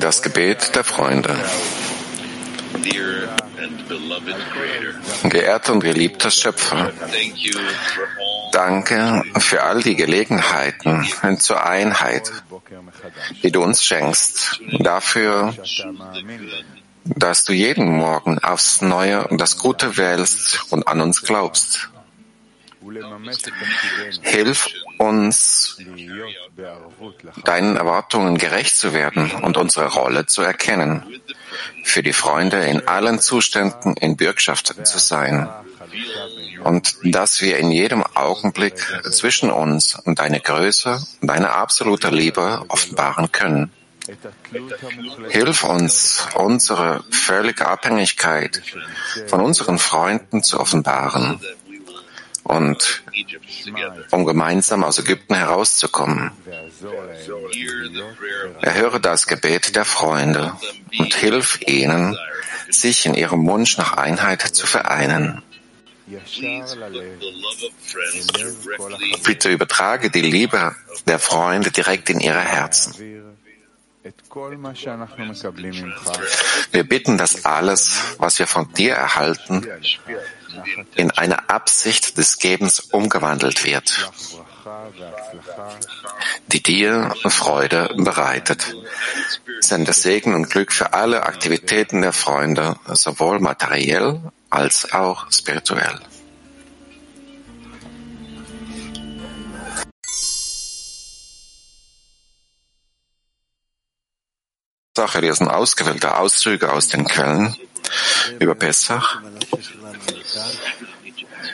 Das Gebet der Freunde. Geehrter und geliebter Schöpfer, danke für all die Gelegenheiten zur Einheit, die du uns schenkst, dafür, dass du jeden Morgen aufs Neue das Gute wählst und an uns glaubst. Hilf uns, deinen Erwartungen gerecht zu werden und unsere Rolle zu erkennen, für die Freunde in allen Zuständen in Bürgschaft zu sein. Und dass wir in jedem Augenblick zwischen uns und deine Größe, deine absolute Liebe offenbaren können. Hilf uns, unsere völlige Abhängigkeit von unseren Freunden zu offenbaren und um gemeinsam aus Ägypten herauszukommen. Erhöre das Gebet der Freunde und hilf ihnen, sich in ihrem Wunsch nach Einheit zu vereinen. Bitte übertrage die Liebe der Freunde direkt in ihre Herzen. Wir bitten, dass alles, was wir von dir erhalten, in eine Absicht des Gebens umgewandelt wird, die dir Freude bereitet. Sende Segen und Glück für alle Aktivitäten der Freunde, sowohl materiell als auch spirituell. Sache, hier sind ausgewählte Auszüge aus den Quellen über Pessach,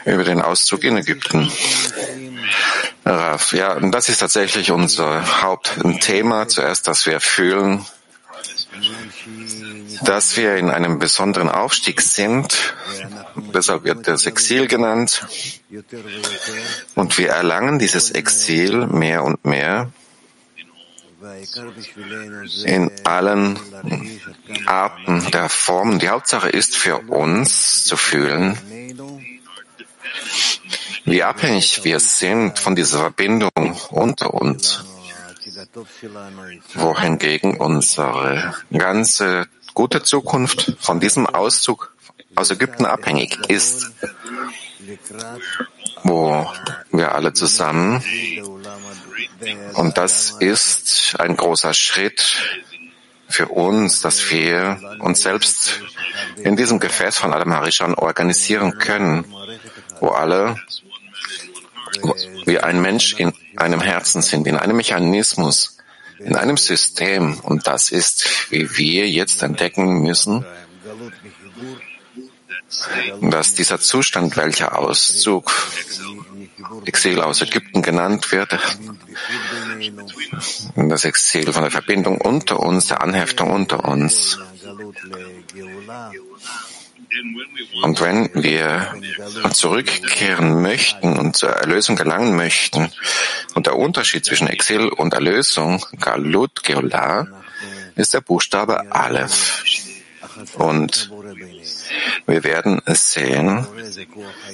über den Auszug in Ägypten. Ja, das ist tatsächlich unser Hauptthema. Zuerst, dass wir fühlen, dass wir in einem besonderen Aufstieg sind. Deshalb wird das Exil genannt. Und wir erlangen dieses Exil mehr und mehr in allen Arten der Formen. Die Hauptsache ist für uns zu fühlen, wie abhängig wir sind von dieser Verbindung unter uns, wohingegen unsere ganze gute Zukunft von diesem Auszug aus Ägypten abhängig ist, wo wir alle zusammen und das ist ein großer Schritt für uns, dass wir uns selbst in diesem Gefäß von Adam Harishan organisieren können, wo alle wie ein Mensch in einem Herzen sind, in einem Mechanismus, in einem System. Und das ist, wie wir jetzt entdecken müssen, dass dieser Zustand, welcher Auszug Exil aus Ägypten genannt wird, das Exil von der Verbindung unter uns, der Anheftung unter uns. Und wenn wir zurückkehren möchten und zur Erlösung gelangen möchten, und der Unterschied zwischen Exil und Erlösung, Galut, Geolah, ist der Buchstabe Aleph. Und wir werden sehen,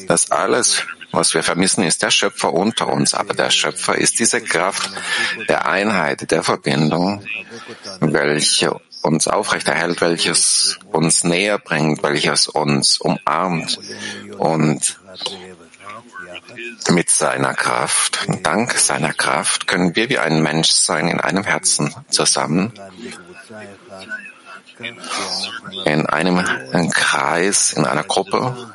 dass alles, was wir vermissen, ist der Schöpfer unter uns. Aber der Schöpfer ist diese Kraft der Einheit, der Verbindung, welche uns aufrechterhält, welches uns näher bringt, welches uns umarmt und mit seiner Kraft, dank seiner Kraft, können wir wie ein Mensch sein in einem Herzen zusammen in einem Kreis, in einer Gruppe.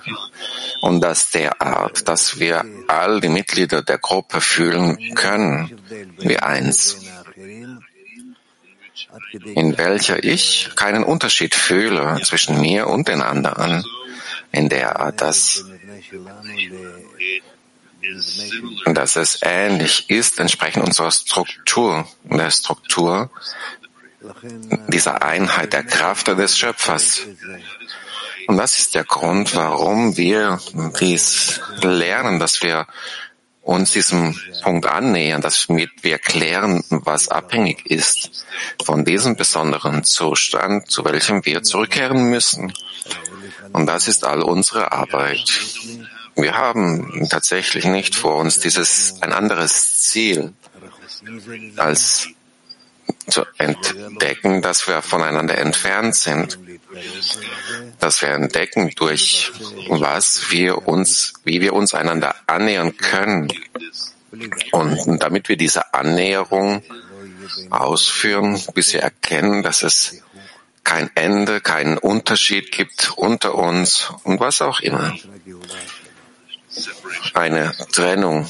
Und das derart, dass wir all die Mitglieder der Gruppe fühlen können wie eins, in welcher ich keinen Unterschied fühle zwischen mir und den anderen, in der Art, dass dass es ähnlich ist entsprechend unserer Struktur, der Struktur dieser Einheit der Kraft des Schöpfers. Und das ist der Grund, warum wir dies lernen, dass wir uns diesem Punkt annähern, dass wir klären, was abhängig ist von diesem besonderen Zustand, zu welchem wir zurückkehren müssen. Und das ist all unsere Arbeit. Wir haben tatsächlich nicht vor uns dieses, ein anderes Ziel, als zu entdecken, dass wir voneinander entfernt sind, dass wir entdecken, durch was wir uns, wie wir uns einander annähern können. Und damit wir diese Annäherung ausführen, bis wir erkennen, dass es kein Ende, keinen Unterschied gibt unter uns und was auch immer. Eine Trennung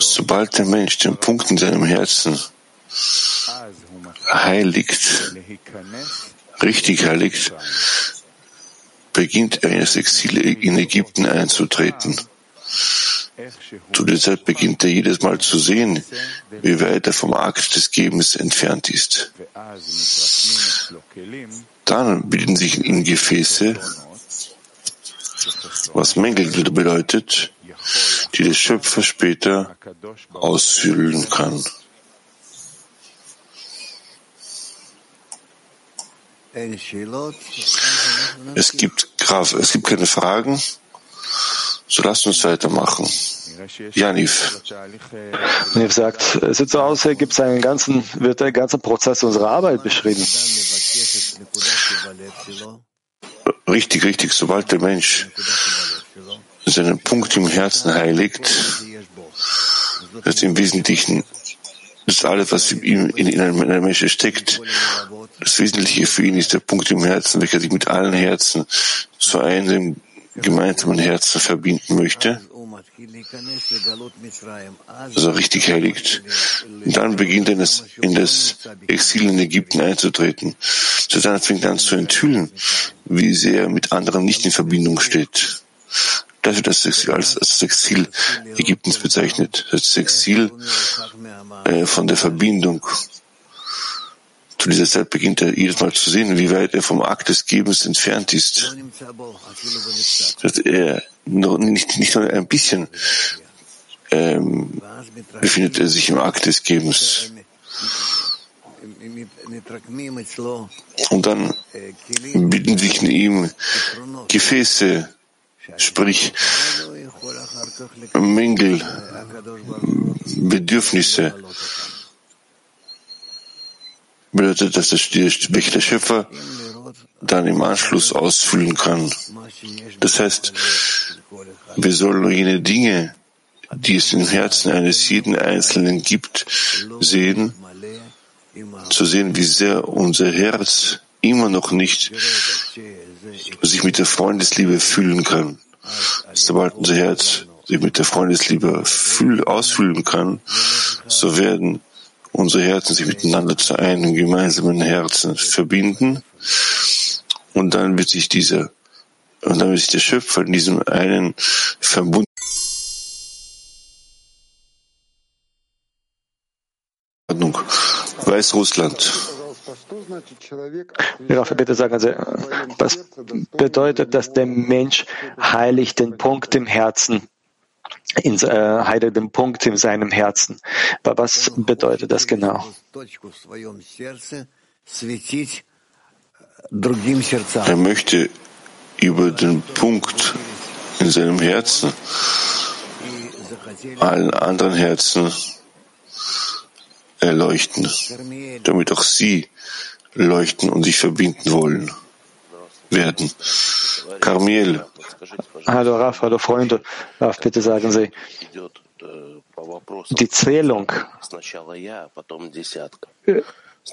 Sobald der Mensch den Punkt in seinem Herzen heiligt, richtig heiligt, beginnt er in das Exil in Ägypten einzutreten. Zu der Zeit beginnt er jedes Mal zu sehen, wie weit er vom Akt des Gebens entfernt ist. Dann bilden sich in ihm Gefäße, was Mängel bedeutet, die der Schöpfer später ausfüllen kann. Es gibt, es gibt keine Fragen, so lasst uns weitermachen. Janif. Janif sagt, es sieht so aus, hier gibt es einen ganzen, wird der ganze Prozess unserer Arbeit beschrieben. Richtig, richtig. Sobald der Mensch seinen Punkt im Herzen heiligt, das im Wesentlichen das alles, was in, in in einem Menschen steckt. Das Wesentliche für ihn ist der Punkt im Herzen, welcher sich mit allen Herzen zu einem gemeinsamen Herzen verbinden möchte also richtig heiligt. Und dann beginnt er in das Exil in Ägypten einzutreten. Satan fängt an zu enthüllen, wie sehr mit anderen nicht in Verbindung steht. Das wird das Exil als, als Exil Ägyptens bezeichnet. Das Exil äh, von der Verbindung. Zu dieser Zeit beginnt er jedes Mal zu sehen, wie weit er vom Akt des Gebens entfernt ist. Dass er nicht, nicht nur ein bisschen ähm, befindet er sich im Akt des Gebens. Und dann bilden sich in ihm Gefäße, sprich Mängel, Bedürfnisse. Bedeutet, dass der, welcher der Schöpfer dann im Anschluss ausfüllen kann. Das heißt, wir sollen jene Dinge, die es im Herzen eines jeden Einzelnen gibt, sehen, zu sehen, wie sehr unser Herz immer noch nicht sich mit der Freundesliebe fühlen kann. Sobald unser Herz sich mit der Freundesliebe ausfüllen kann, so werden unsere Herzen sich miteinander zu einem gemeinsamen Herzen verbinden und dann wird sich dieser und dann wird sich der Schöpfer in diesem einen Verbund Weißrussland. Rafa, bitte sagen Sie, was bedeutet, dass der Mensch heiligt den Punkt im Herzen, in, äh, heiligt den Punkt in seinem Herzen? Was bedeutet das genau? Er möchte über den Punkt in seinem Herzen allen anderen Herzen erleuchten, damit auch sie leuchten und sich verbinden wollen werden. Carmiel. Hallo Raf, hallo Freunde. Raf, bitte sagen Sie, die Zählung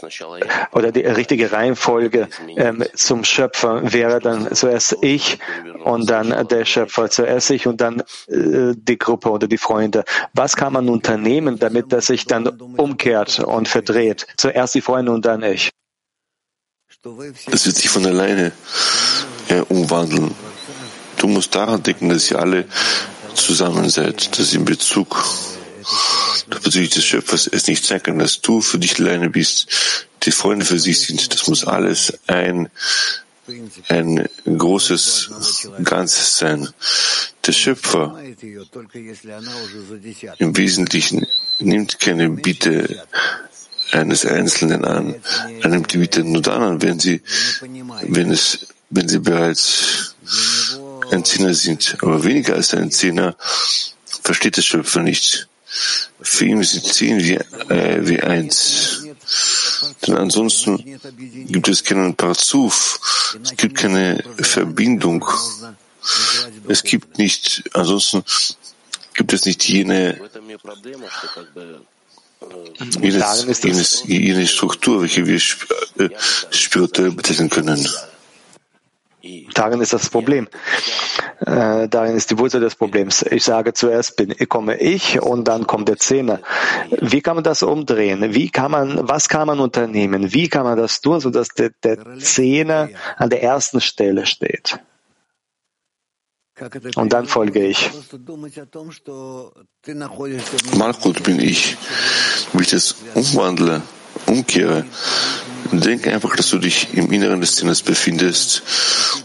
oder die richtige Reihenfolge ähm, zum Schöpfer wäre dann zuerst ich und dann der Schöpfer, zuerst ich und dann äh, die Gruppe oder die Freunde. Was kann man unternehmen, damit das sich dann umkehrt und verdreht? Zuerst die Freunde und dann ich. Das wird sich von alleine äh, umwandeln. Du musst daran denken, dass ihr alle zusammen seid, dass in Bezug bezüglich des Schöpfers es nicht sein kann, dass du für dich alleine bist, die Freunde für sich sind. Das muss alles ein, ein großes Ganzes sein. Der Schöpfer im Wesentlichen nimmt keine Bitte eines Einzelnen an, einem Individuum nur dann an, wenn sie, wenn es, wenn sie bereits ein Zehner sind. Aber weniger als ein Zehner versteht der Schöpfer nicht. Für ihn sind zehn wie, äh, wie eins. Denn ansonsten gibt es keinen Parzuf, es gibt keine Verbindung. Es gibt nicht, ansonsten gibt es nicht jene, jenes, jenes, jene Struktur, welche wir äh, spirituell bezeichnen können. Darin ist das Problem. Äh, darin ist die Wurzel des Problems. Ich sage zuerst bin, komme ich und dann kommt der Zehner. Wie kann man das umdrehen? Wie kann man, was kann man unternehmen? Wie kann man das tun, sodass der, der Zehner an der ersten Stelle steht? Und dann folge ich. Malchut bin ich. Wie ich das umwandle, umkehre, denk einfach, dass du dich im Inneren des Zehners befindest.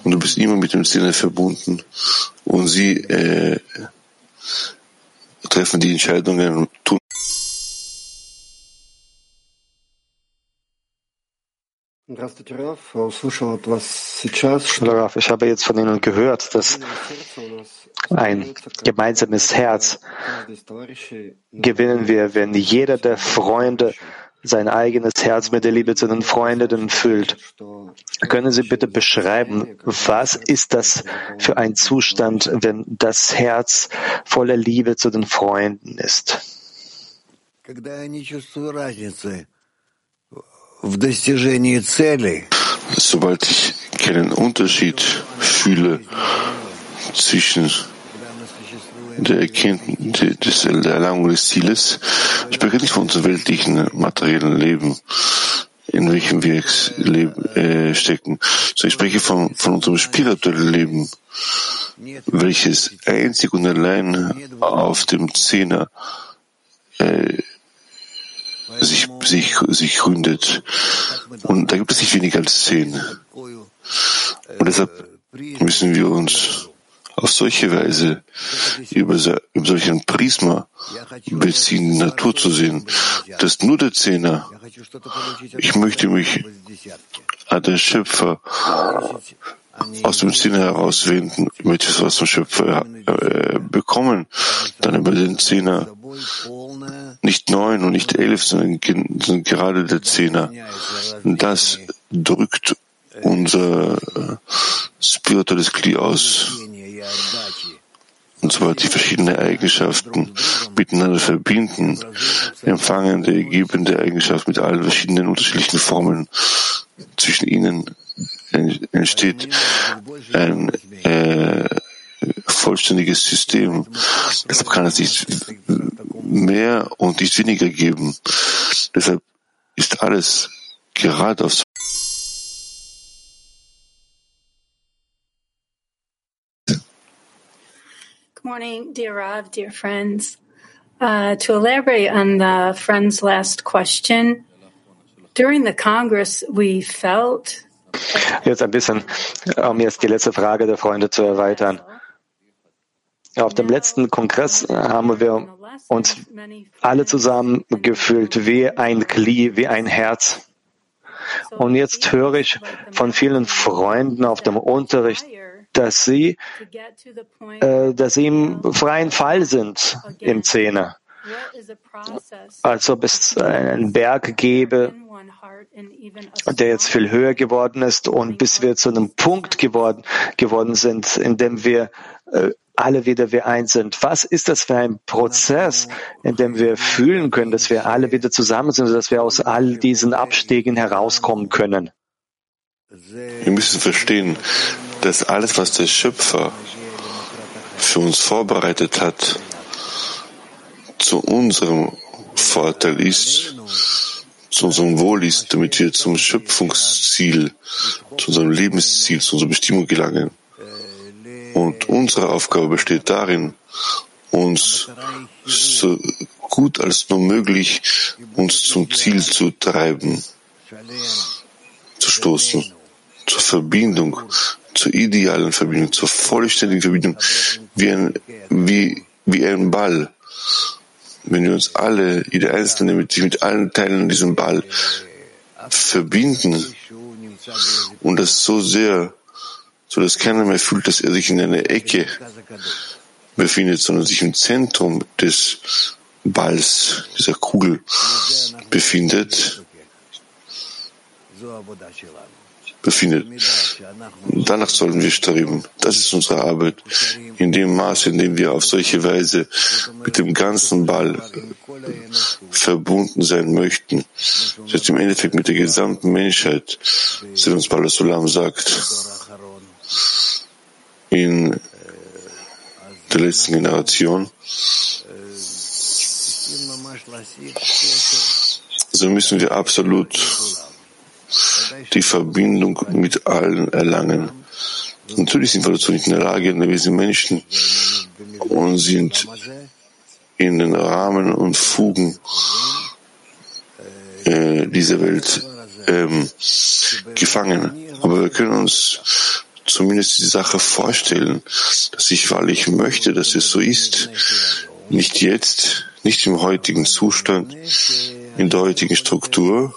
Und du bist immer mit dem Zehner verbunden. Und sie äh, treffen die Entscheidungen und tun Rav, ich habe jetzt von Ihnen gehört, dass ein gemeinsames Herz gewinnen wir, wenn jeder der Freunde sein eigenes Herz mit der Liebe zu den Freunden füllt. Können Sie bitte beschreiben, was ist das für ein Zustand, wenn das Herz voller Liebe zu den Freunden ist? Sobald ich keinen Unterschied fühle zwischen der Erkenntnis der Erlangung des Zieles, ich spreche nicht von unserem weltlichen materiellen Leben, in welchem wir äh, stecken, sondern ich spreche von, von unserem spirituellen Leben, welches einzig und allein auf dem Zehner äh, sich, sich, sich gründet. Und da gibt es nicht weniger als zehn. Und deshalb müssen wir uns auf solche Weise über, über solchen Prisma beziehen, Natur zu sehen, dass nur der Zehner, ich möchte mich an den Schöpfer aus dem Zehner herauswenden, möchte es aus dem Schöpfer äh, bekommen, dann über den Zehner. Nicht neun und nicht elf, sondern, sondern gerade der Zehner. Das drückt unser äh, spirituelles Glied aus. Und zwar die verschiedenen Eigenschaften miteinander verbinden, empfangende, gebende Eigenschaft mit allen verschiedenen unterschiedlichen Formen. Zwischen ihnen entsteht ein äh, vollständiges System. Deshalb kann es nicht mehr und nicht weniger geben. Deshalb ist alles gerade auf Good morning, dear Rav, dear friends. Uh, to elaborate on the friend's last question, during the Congress, we felt. Jetzt ein bisschen, um jetzt die letzte Frage der Freunde zu erweitern. Auf dem letzten Kongress haben wir uns alle zusammen gefühlt wie ein Kli, wie ein Herz. Und jetzt höre ich von vielen Freunden auf dem Unterricht, dass sie, äh, dass sie im freien Fall sind im Zehner. Als ob es einen Berg gäbe, der jetzt viel höher geworden ist und bis wir zu einem Punkt geworden, geworden sind, in dem wir äh, alle wieder wie eins sind. Was ist das für ein Prozess, in dem wir fühlen können, dass wir alle wieder zusammen sind, dass wir aus all diesen Abstiegen herauskommen können? Wir müssen verstehen, dass alles, was der Schöpfer für uns vorbereitet hat, zu unserem Vorteil ist, zu unserem Wohl ist, damit wir zum Schöpfungsziel, zu unserem Lebensziel, zu unserer Bestimmung gelangen. Und unsere Aufgabe besteht darin, uns so gut als nur möglich uns zum Ziel zu treiben, zu stoßen, zur Verbindung, zur idealen Verbindung, zur vollständigen Verbindung, wie ein, wie, wie ein Ball, wenn wir uns alle, jeder Einzelne mit mit allen Teilen an diesem Ball verbinden und das so sehr, so dass keiner mehr fühlt, dass er sich in einer Ecke befindet, sondern sich im Zentrum des Balls, dieser Kugel befindet, befindet. Danach sollen wir streben. Das ist unsere Arbeit. In dem Maße, in dem wir auf solche Weise mit dem ganzen Ball verbunden sein möchten, das heißt im Endeffekt mit der gesamten Menschheit, wie uns Bala Sulam sagt, in der letzten Generation, so müssen wir absolut die Verbindung mit allen erlangen. Natürlich sind wir dazu nicht in der Lage, wir sind Menschen und sind in den Rahmen und Fugen äh, dieser Welt ähm, gefangen. Aber wir können uns zumindest die Sache vorstellen, dass ich wahrlich möchte, dass es so ist. Nicht jetzt, nicht im heutigen Zustand, in der heutigen Struktur,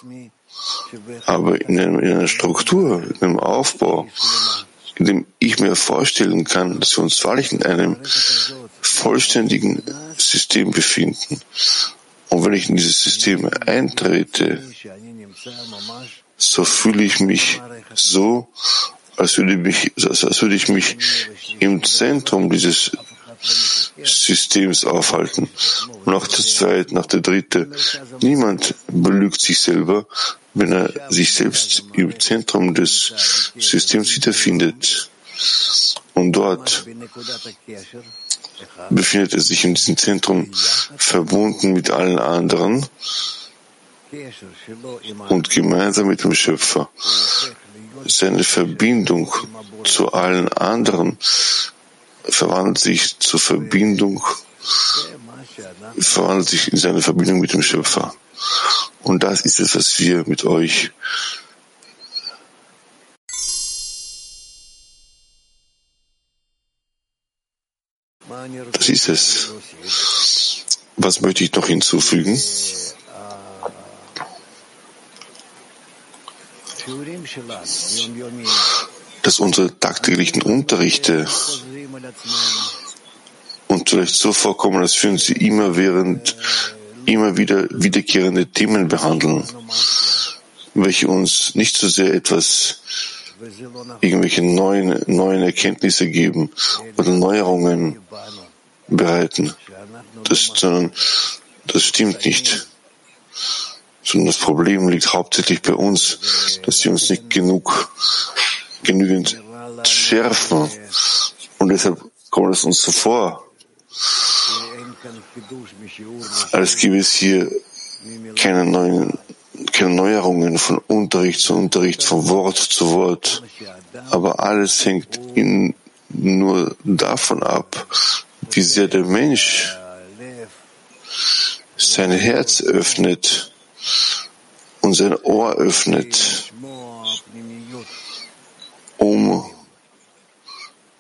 aber in, einer Struktur, in einem Aufbau, in dem ich mir vorstellen kann, dass wir uns wahrlich in einem vollständigen System befinden. Und wenn ich in dieses System eintrete, so fühle ich mich so, als würde, mich, als würde ich mich im Zentrum dieses Systems aufhalten. Und auch der zweite, nach der dritte. Niemand belügt sich selber, wenn er sich selbst im Zentrum des Systems wiederfindet. Und dort befindet er sich in diesem Zentrum verbunden mit allen anderen und gemeinsam mit dem Schöpfer. Seine Verbindung zu allen anderen verwandelt sich zur Verbindung, verwandelt sich in seine Verbindung mit dem Schöpfer. Und das ist es, was wir mit euch Das ist es. Was möchte ich noch hinzufügen? Dass unsere tagtäglichen Unterrichte und vielleicht so vorkommen, als würden sie immer während immer wieder wiederkehrende Themen behandeln, welche uns nicht so sehr etwas, irgendwelche neuen, neuen Erkenntnisse geben oder Neuerungen bereiten. Das, sondern das stimmt nicht. Sondern das Problem liegt hauptsächlich bei uns, dass wir uns nicht genug, genügend schärfen. Und deshalb kommt es uns so vor, als gäbe es hier keine neuen, keine Neuerungen von Unterricht zu Unterricht, von Wort zu Wort. Aber alles hängt in, nur davon ab, wie sehr der Mensch sein Herz öffnet und sein Ohr öffnet, um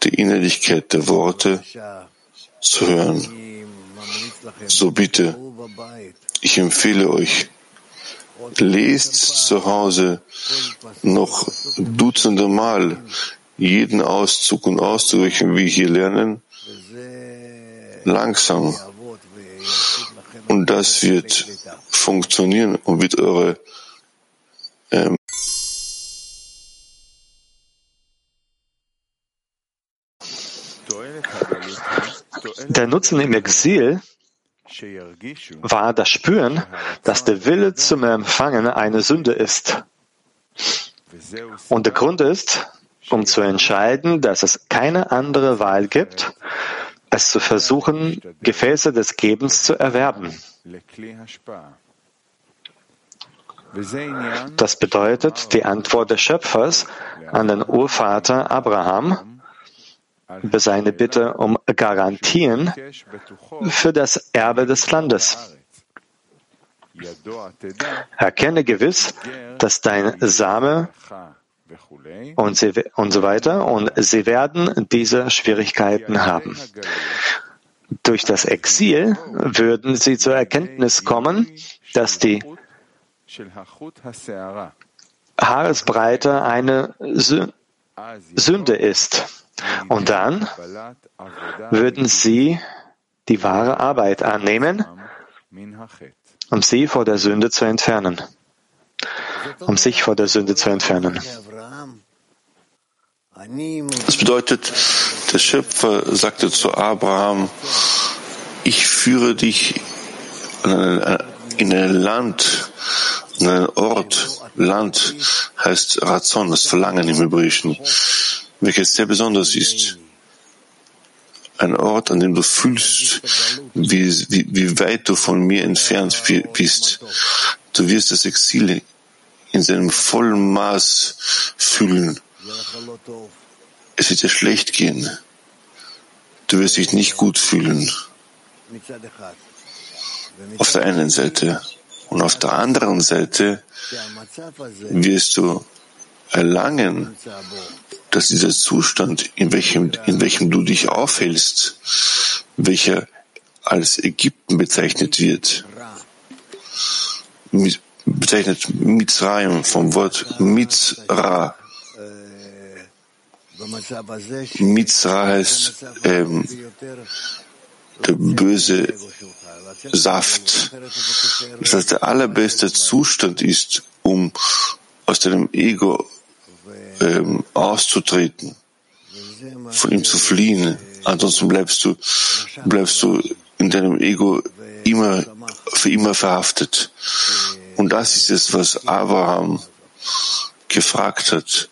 die Innerlichkeit der Worte zu hören. So bitte, ich empfehle euch, lest zu Hause noch dutzende Mal jeden Auszug und Auszug, welchen wir hier lernen, langsam. Und das wird funktionieren und wird eure ähm, Der Nutzen im Exil war das Spüren, dass der Wille zum Empfangen eine Sünde ist. Und der Grund ist, um zu entscheiden, dass es keine andere Wahl gibt, es zu versuchen, Gefäße des Gebens zu erwerben. Das bedeutet die Antwort des Schöpfers an den Urvater Abraham, über seine Bitte um Garantien für das Erbe des Landes. Erkenne gewiss, dass dein Same und, sie, und so weiter und sie werden diese Schwierigkeiten haben. Durch das Exil würden sie zur Erkenntnis kommen, dass die Haaresbreite eine Sünde ist. Und dann würden sie die wahre Arbeit annehmen, um sie vor der Sünde zu entfernen. Um sich vor der Sünde zu entfernen. Das bedeutet, der Schöpfer sagte zu Abraham, ich führe dich in ein Land, in einen Ort. Land heißt Razon, das Verlangen im Hebräischen, welches sehr besonders ist. Ein Ort, an dem du fühlst, wie, wie, weit du von mir entfernt bist. Du wirst das Exil in seinem vollen Maß fühlen. Es wird dir schlecht gehen. Du wirst dich nicht gut fühlen. Auf der einen Seite. Und auf der anderen Seite wirst du erlangen, dass dieser Zustand, in welchem, in welchem du dich aufhältst, welcher als Ägypten bezeichnet wird, bezeichnet Mitzrayim vom Wort Mitzra. Mitzra heißt ähm, der böse Saft. Das heißt, der allerbeste Zustand ist, um aus deinem Ego ähm, auszutreten, von ihm zu fliehen. Ansonsten bleibst du, bleibst du in deinem Ego immer, für immer verhaftet. Und das ist es, was Abraham gefragt hat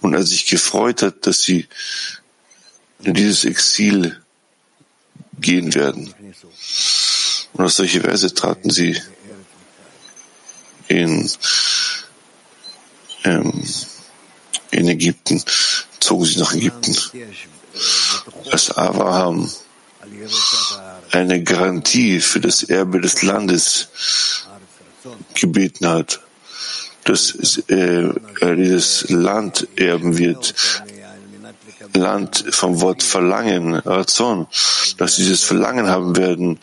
und er sich gefreut hat, dass sie in dieses Exil gehen werden. Und auf solche Weise traten sie in, ähm, in Ägypten, zogen sie nach Ägypten. Als Abraham eine Garantie für das Erbe des Landes gebeten hat, dass äh, er dieses Land erben wird, Land vom Wort Verlangen, Razon, dass sie dieses Verlangen haben werden,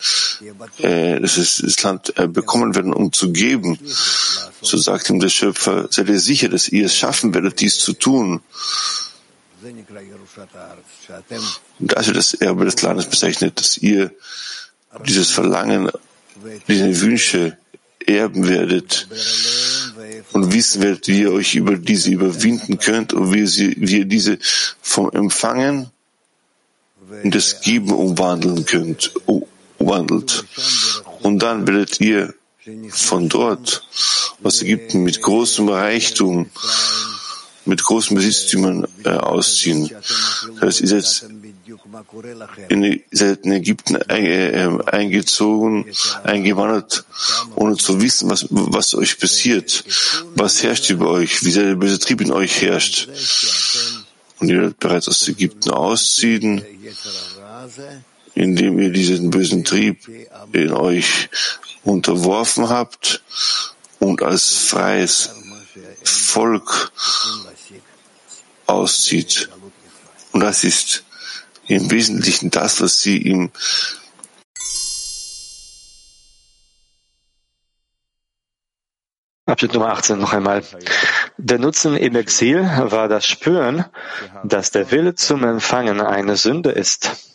äh, dass sie das Land äh, bekommen werden, um zu geben. So sagt ihm der Schöpfer, seid ihr sicher, dass ihr es schaffen werdet, dies zu tun. Das wird das Erbe des Landes bezeichnet, dass ihr dieses Verlangen, diese Wünsche erben werdet und wissen werdet, wie ihr euch über diese überwinden könnt und wie, sie, wie ihr diese vom Empfangen in das Geben umwandeln könnt, umwandelt. Und dann werdet ihr von dort aus Ägypten mit großem Reichtum, mit großen Besitztümern äh, ausziehen. Das heißt, ihr seid in, seid in Ägypten äh, eingezogen, eingewandert, ohne zu wissen, was, was euch passiert, was herrscht über euch, wie der böse Trieb in euch herrscht. Und ihr werdet bereits aus Ägypten ausziehen, indem ihr diesen bösen Trieb in euch unterworfen habt und als freies Volk auszieht. Und das ist im Wesentlichen das, was sie ihm Abschnitt Nummer 18 noch einmal. Der Nutzen im Exil war das Spüren, dass der Wille zum Empfangen eine Sünde ist.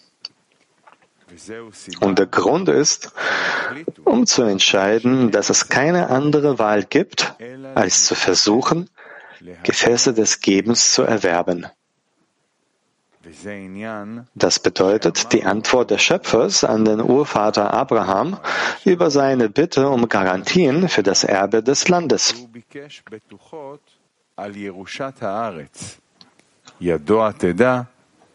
Und der Grund ist, um zu entscheiden, dass es keine andere Wahl gibt, als zu versuchen, Gefäße des Gebens zu erwerben. Das bedeutet die Antwort des Schöpfers an den Urvater Abraham über seine Bitte um Garantien für das Erbe des Landes.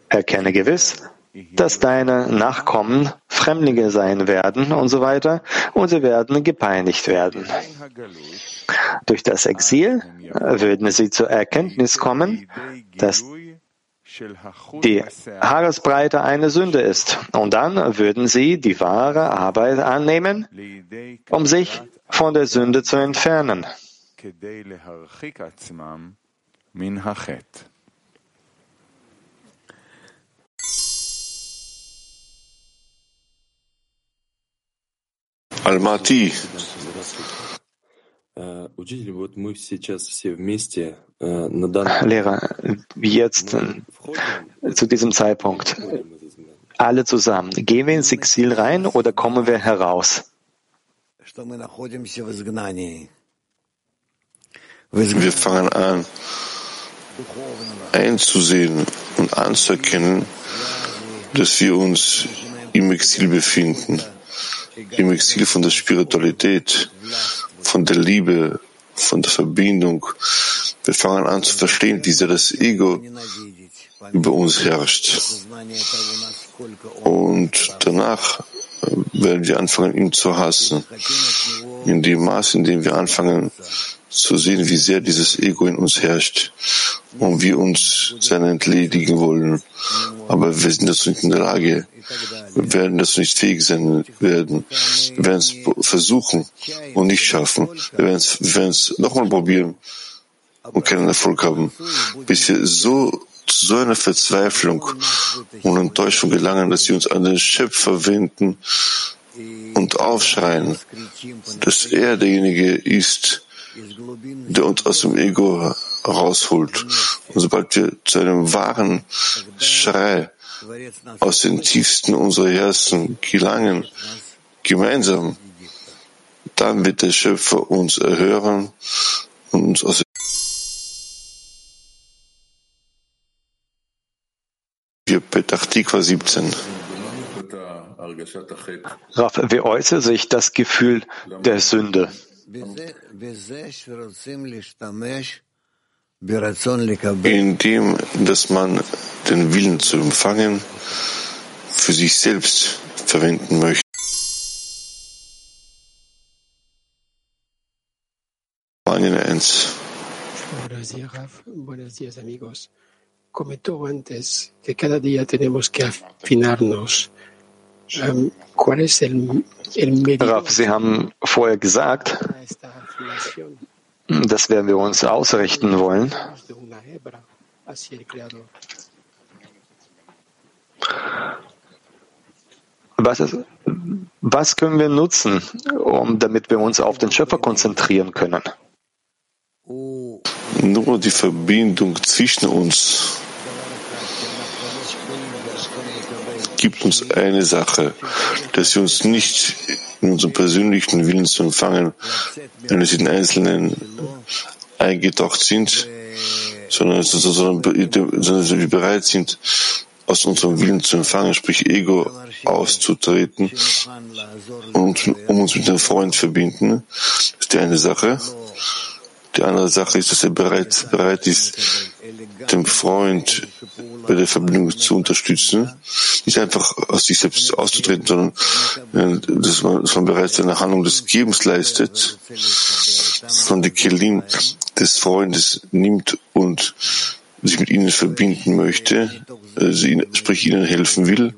Erkenne gewiss, dass deine Nachkommen Fremdlinge sein werden und so weiter, und sie werden gepeinigt werden. Durch das Exil würden sie zur Erkenntnis kommen, dass die Haaresbreite eine Sünde ist. Und dann würden sie die wahre Arbeit annehmen, um sich von der Sünde zu entfernen. Almaty. Lehrer, jetzt zu diesem Zeitpunkt, alle zusammen, gehen wir ins Exil rein oder kommen wir heraus? Wir fangen an, einzusehen und anzuerkennen, dass wir uns im Exil befinden, im Exil von der Spiritualität, von der Liebe, von der Verbindung. Wir fangen an zu verstehen, wie sehr das Ego über uns herrscht. Und danach werden wir anfangen, ihn zu hassen. In dem Maß, in dem wir anfangen zu sehen, wie sehr dieses Ego in uns herrscht und wir uns seiner entledigen wollen. Aber wir sind dazu nicht in der Lage. Werden dazu nicht fähig sein werden. Wir werden es versuchen und nicht schaffen. Wir werden es, werden es nochmal probieren und keinen Erfolg haben, bis wir so zu so einer Verzweiflung und Enttäuschung gelangen, dass sie uns an den Schöpfer wenden und aufschreien, dass er derjenige ist, der uns aus dem Ego rausholt. Und sobald wir zu einem wahren Schrei aus den tiefsten unserer Herzen gelangen, gemeinsam, dann wird der Schöpfer uns erhören und uns aus wir Petach Tikva 17. Raff, wie äußert sich das Gefühl der Sünde? Indem, dass man den Willen zu empfangen für sich selbst verwenden möchte. Buenos días, Raf. Buenos días, amigos. Comentó antes que cada día tenemos que afinarnos. Ähm, ¿Cuál es el, el medio? Sie haben vorher gesagt, das werden wir uns ausrichten wollen. Was, ist, was können wir nutzen, um, damit wir uns auf den Schöpfer konzentrieren können? Nur die Verbindung zwischen uns gibt uns eine Sache, dass wir uns nicht in unserem persönlichen Willen zu empfangen, wenn wir in Einzelnen eingetaucht sind, sondern, sondern, wir bereit sind, aus unserem Willen zu empfangen, sprich Ego auszutreten und um uns mit dem Freund verbinden. Ist die eine Sache. Die andere Sache ist, dass er bereit, bereit ist, dem Freund bei der Verbindung zu unterstützen, nicht einfach aus sich selbst auszutreten, sondern äh, dass man, dass man bereits eine Handlung des Gebens leistet, dass man die Kelim des Freundes nimmt und sich mit ihnen verbinden möchte, also sprich ihnen helfen will.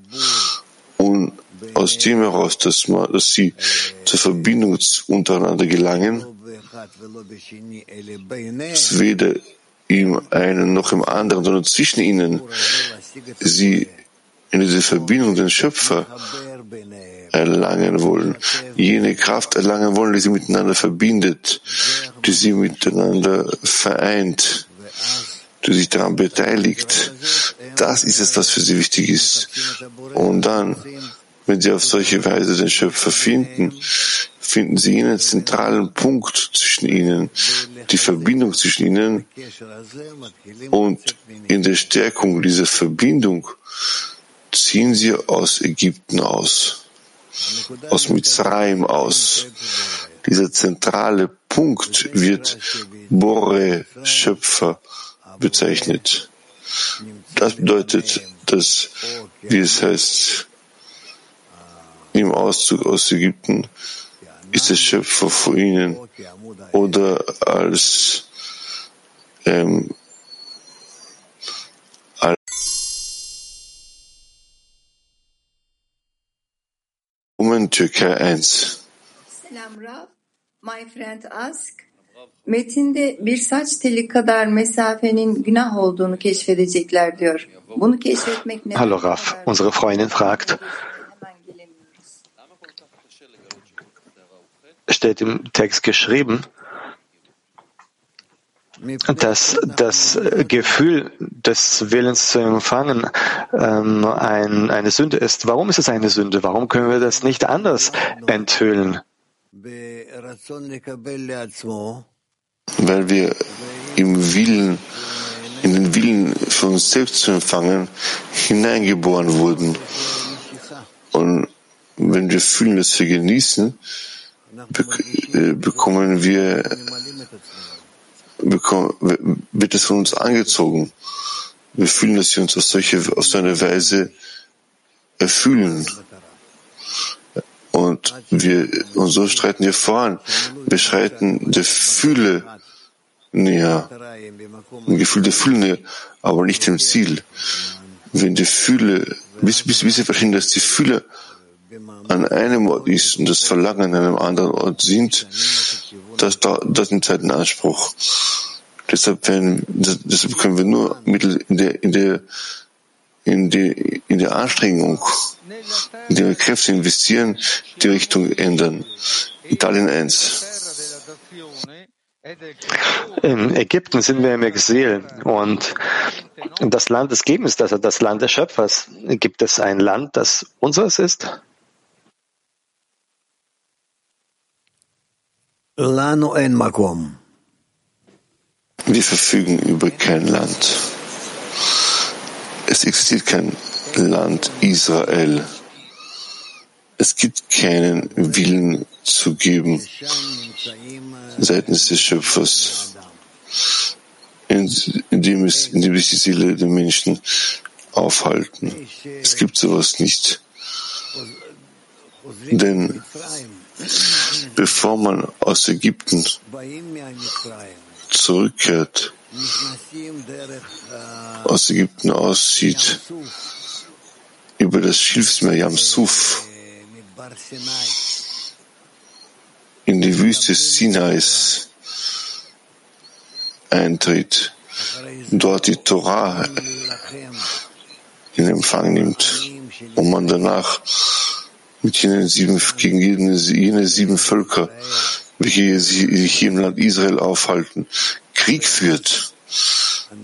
Und aus dem heraus, dass, man, dass sie zur Verbindung untereinander gelangen, dass weder im einen noch im anderen, sondern zwischen ihnen sie in diese Verbindung den Schöpfer erlangen wollen, jene Kraft erlangen wollen, die sie miteinander verbindet, die sie miteinander vereint, die sich daran beteiligt. Das ist es, was für sie wichtig ist. Und dann, wenn sie auf solche Weise den Schöpfer finden, finden sie jenen zentralen Punkt zwischen ihnen, die Verbindung zwischen ihnen und in der Stärkung dieser Verbindung ziehen sie aus Ägypten aus, aus Mitzrayim aus. Dieser zentrale Punkt wird Bore Schöpfer bezeichnet. Das bedeutet, dass, wie es heißt, im Auszug aus Ägypten ist der Schöpfer vor ihnen oder als ähm, Türkei 1. Selam Rav. My friend ask, metinde bir saç teli kadar mesafenin günah olduğunu keşfedecekler diyor. Bunu keşfetmek ne? Hallo Raf, unsere Freundin fragt, steht im Text geschrieben, dass das Gefühl des Willens zu empfangen ähm, ein, eine Sünde ist. Warum ist es eine Sünde? Warum können wir das nicht anders enthüllen? Weil wir im Willen, in den Willen für uns selbst zu empfangen, hineingeboren wurden. Und wenn wir fühlen, dass wir genießen, bekommen wir wird es von uns angezogen. Wir fühlen, dass wir uns auf solche, auf so eine Weise erfüllen. Und wir, und so streiten wir voran. Wir schreiten der Fühle näher. Ein Gefühl der Fühle näher, aber nicht dem Ziel. Wenn die Fühle, bis, bis, bis wir verstehen, dass die Fühle an einem Ort ist und das Verlangen an einem anderen Ort sind, das, das nimmt Zeit in Anspruch. Deshalb, werden, deshalb können wir nur Mittel in der, in der, in der, in der Anstrengung, in der Kräfte investieren, die Richtung ändern. Italien 1. In Ägypten sind wir im Exil und das Land des Gebens, also das Land des Schöpfers. Gibt es ein Land, das unseres ist? Wir verfügen über kein Land. Es existiert kein Land Israel. Es gibt keinen Willen zu geben seitens des Schöpfers, in, dem, es, sich die Seele der Menschen aufhalten. Es gibt sowas nicht. Denn bevor man aus Ägypten zurückkehrt, aus Ägypten aussieht, über das Schilfsmeer Yamsuf in die Wüste Sinais eintritt, dort die Torah in Empfang nimmt und man danach mit jenen sieben, gegen jene, jene sieben Völker, welche sich hier im Land Israel aufhalten, Krieg führt,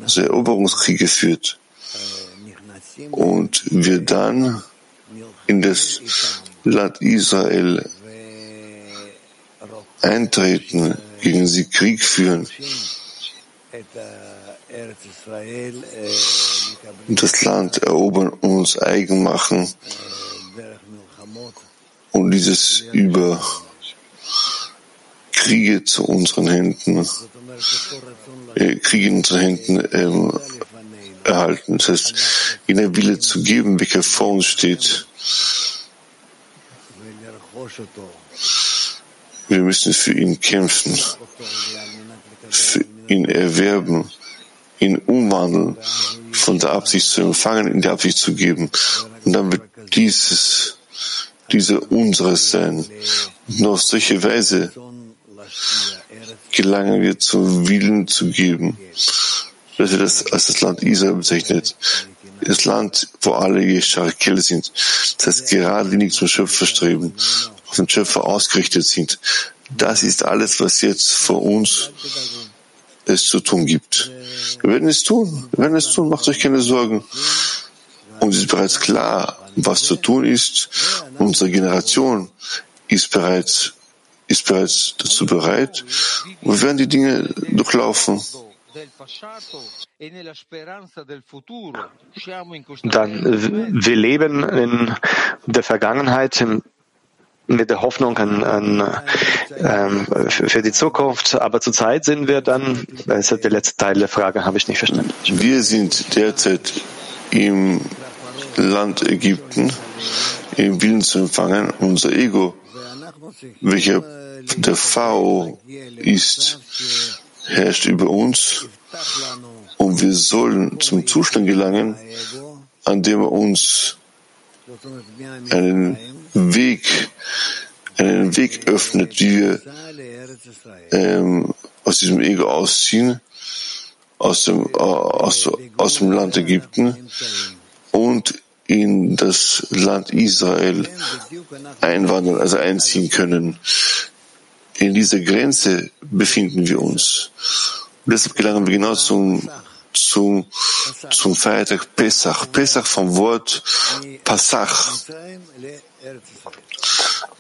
also Eroberungskriege führt. Und wir dann in das Land Israel eintreten, gegen sie Krieg führen. Das Land erobern und uns eigen machen und dieses über Kriege zu unseren Händen, äh, Kriege in unseren Händen ähm, erhalten. Das heißt, jener Wille zu geben, welcher vor uns steht. Wir müssen für ihn kämpfen, für ihn erwerben, ihn umwandeln, von der Absicht zu empfangen, in die Absicht zu geben. Und dann wird dieses diese unseres sein. Nur auf solche Weise gelangen wir zum Willen zu geben, dass wir das als das Land Israel bezeichnet. Das Land, wo alle Yesharikel sind. Das heißt, geradlinig zum Schöpfer streben, auf den Schöpfer ausgerichtet sind. Das ist alles, was jetzt vor uns es zu tun gibt. Wir werden es tun. Wir werden es tun. Macht euch keine Sorgen. Und es ist bereits klar, was zu tun ist. Unsere Generation ist bereits, ist bereits dazu bereit. Wir werden die Dinge durchlaufen. Dann, wir leben in der Vergangenheit, mit der Hoffnung an, an ähm, für die Zukunft. Aber zurzeit sind wir dann, das ist der letzte Teil der Frage, habe ich nicht verstanden. Wir sind derzeit im Land Ägypten im Willen zu empfangen, unser Ego, welcher der Pharao ist, herrscht über uns. Und wir sollen zum Zustand gelangen, an dem er uns einen Weg, einen Weg öffnet, wie wir ähm, aus diesem Ego ausziehen, aus dem, äh, aus, aus dem Land Ägypten. Und in das Land Israel einwandern, also einziehen können. in dieser Grenze befinden wir uns. deshalb gelangen wir genau zum, zum, zum Feiertag Pesach. Pesach vom Wort Passach.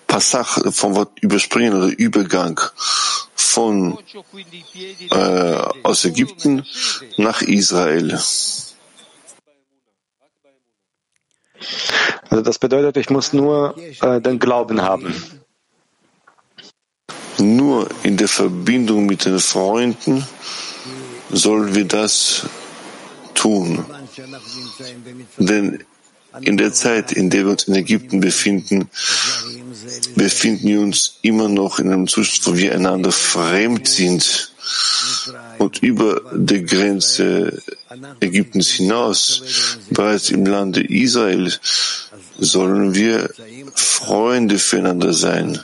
Passach vom Wort überspringen oder Übergang von äh, aus Ägypten nach Israel. Also das bedeutet, ich muss nur äh, den Glauben haben. Nur in der Verbindung mit den Freunden sollen wir das tun. Denn in der Zeit, in der wir uns in Ägypten befinden, befinden wir uns immer noch in einem Zustand, wo wir einander fremd sind. Und über die Grenze Ägyptens hinaus, bereits im Lande Israel, sollen wir Freunde füreinander sein.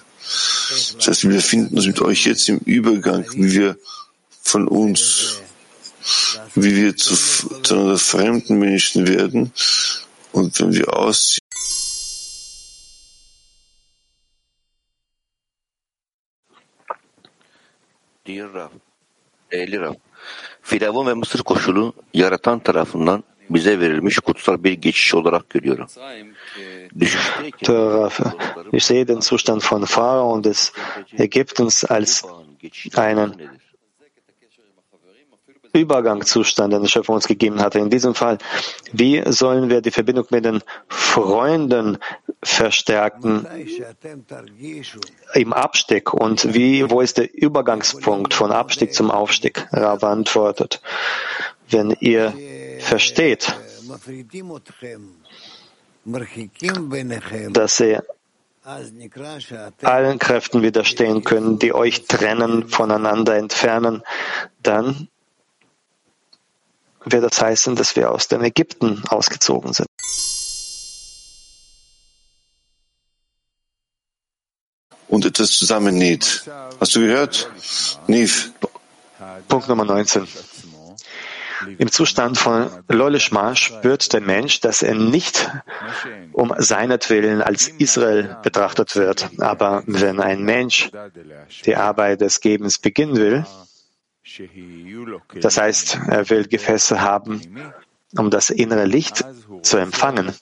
Das heißt, wir befinden uns mit euch jetzt im Übergang, wie wir von uns, wie wir zu, zu fremden Menschen werden und wenn wir ausziehen, Firavun ve Mısır koşulu yaratan tarafından bize verilmiş kutsal bir geçiş olarak görüyorum. Ich sehe den Zustand von Pharao und des Ägyptens als einen Übergangszustand, den der Schöpfer uns gegeben hatte. In diesem Fall, wie sollen wir die Verbindung mit den Freunden verstärken im Abstieg und wie, wo ist der Übergangspunkt von Abstieg zum Aufstieg? Rava antwortet, wenn ihr versteht, dass ihr allen Kräften widerstehen können, die euch trennen, voneinander entfernen, dann wird das heißen, dass wir aus dem Ägypten ausgezogen sind. Und etwas zusammennäht. Hast du gehört? Niv. Punkt Nummer 19. Im Zustand von Lolishma spürt der Mensch, dass er nicht um seinetwillen als Israel betrachtet wird. Aber wenn ein Mensch die Arbeit des Gebens beginnen will, das heißt, er will Gefäße haben, um das innere Licht zu empfangen.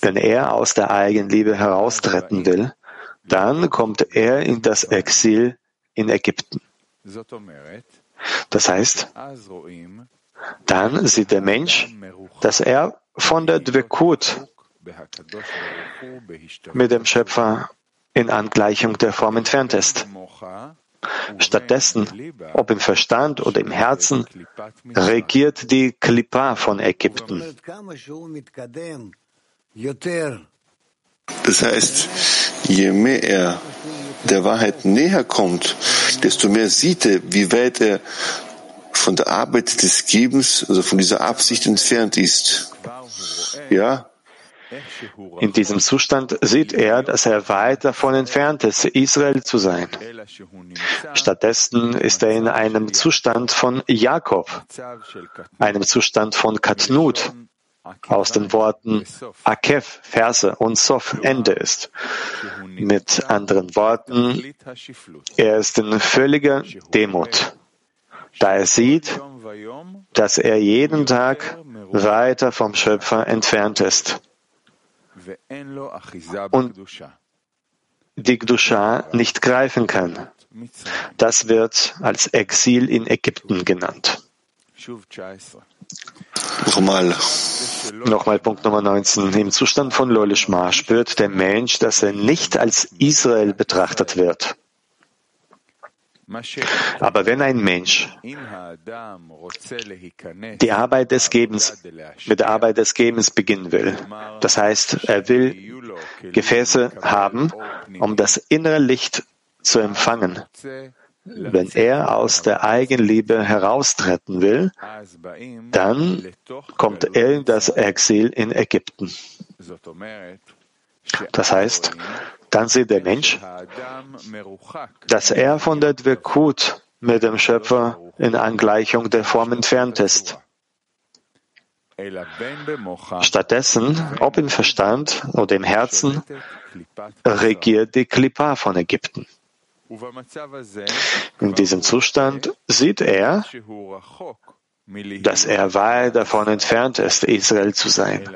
Wenn er aus der Eigenliebe heraustreten will, dann kommt er in das Exil in Ägypten. Das heißt, dann sieht der Mensch, dass er von der Dvekut mit dem Schöpfer in Angleichung der Form entfernt ist. Stattdessen, ob im Verstand oder im Herzen, regiert die Klippa von Ägypten. Das heißt, je mehr er der Wahrheit näher kommt, desto mehr sieht er, wie weit er von der Arbeit des Gebens, also von dieser Absicht entfernt ist. Ja, in diesem Zustand sieht er, dass er weit davon entfernt ist, Israel zu sein. Stattdessen ist er in einem Zustand von Jakob, einem Zustand von Katnut, aus den Worten Akev, Verse und Sof, Ende ist. Mit anderen Worten, er ist in völliger Demut, da er sieht, dass er jeden Tag weiter vom Schöpfer entfernt ist und die Gdusha nicht greifen kann. Das wird als Exil in Ägypten genannt. Nochmal. Nochmal Punkt Nummer 19. Im Zustand von Lolishma spürt der Mensch, dass er nicht als Israel betrachtet wird. Aber wenn ein Mensch die Arbeit des Gebens, mit der Arbeit des Gebens beginnen will, das heißt, er will Gefäße haben, um das innere Licht zu empfangen. Wenn er aus der Eigenliebe heraustreten will, dann kommt er in das Exil in Ägypten. Das heißt, dann sieht der Mensch, dass er von der Dvekut mit dem Schöpfer in Angleichung der Form entfernt ist. Stattdessen, ob im Verstand oder im Herzen, regiert die Klippa von Ägypten. In diesem Zustand sieht er, dass er weit davon entfernt ist, Israel zu sein.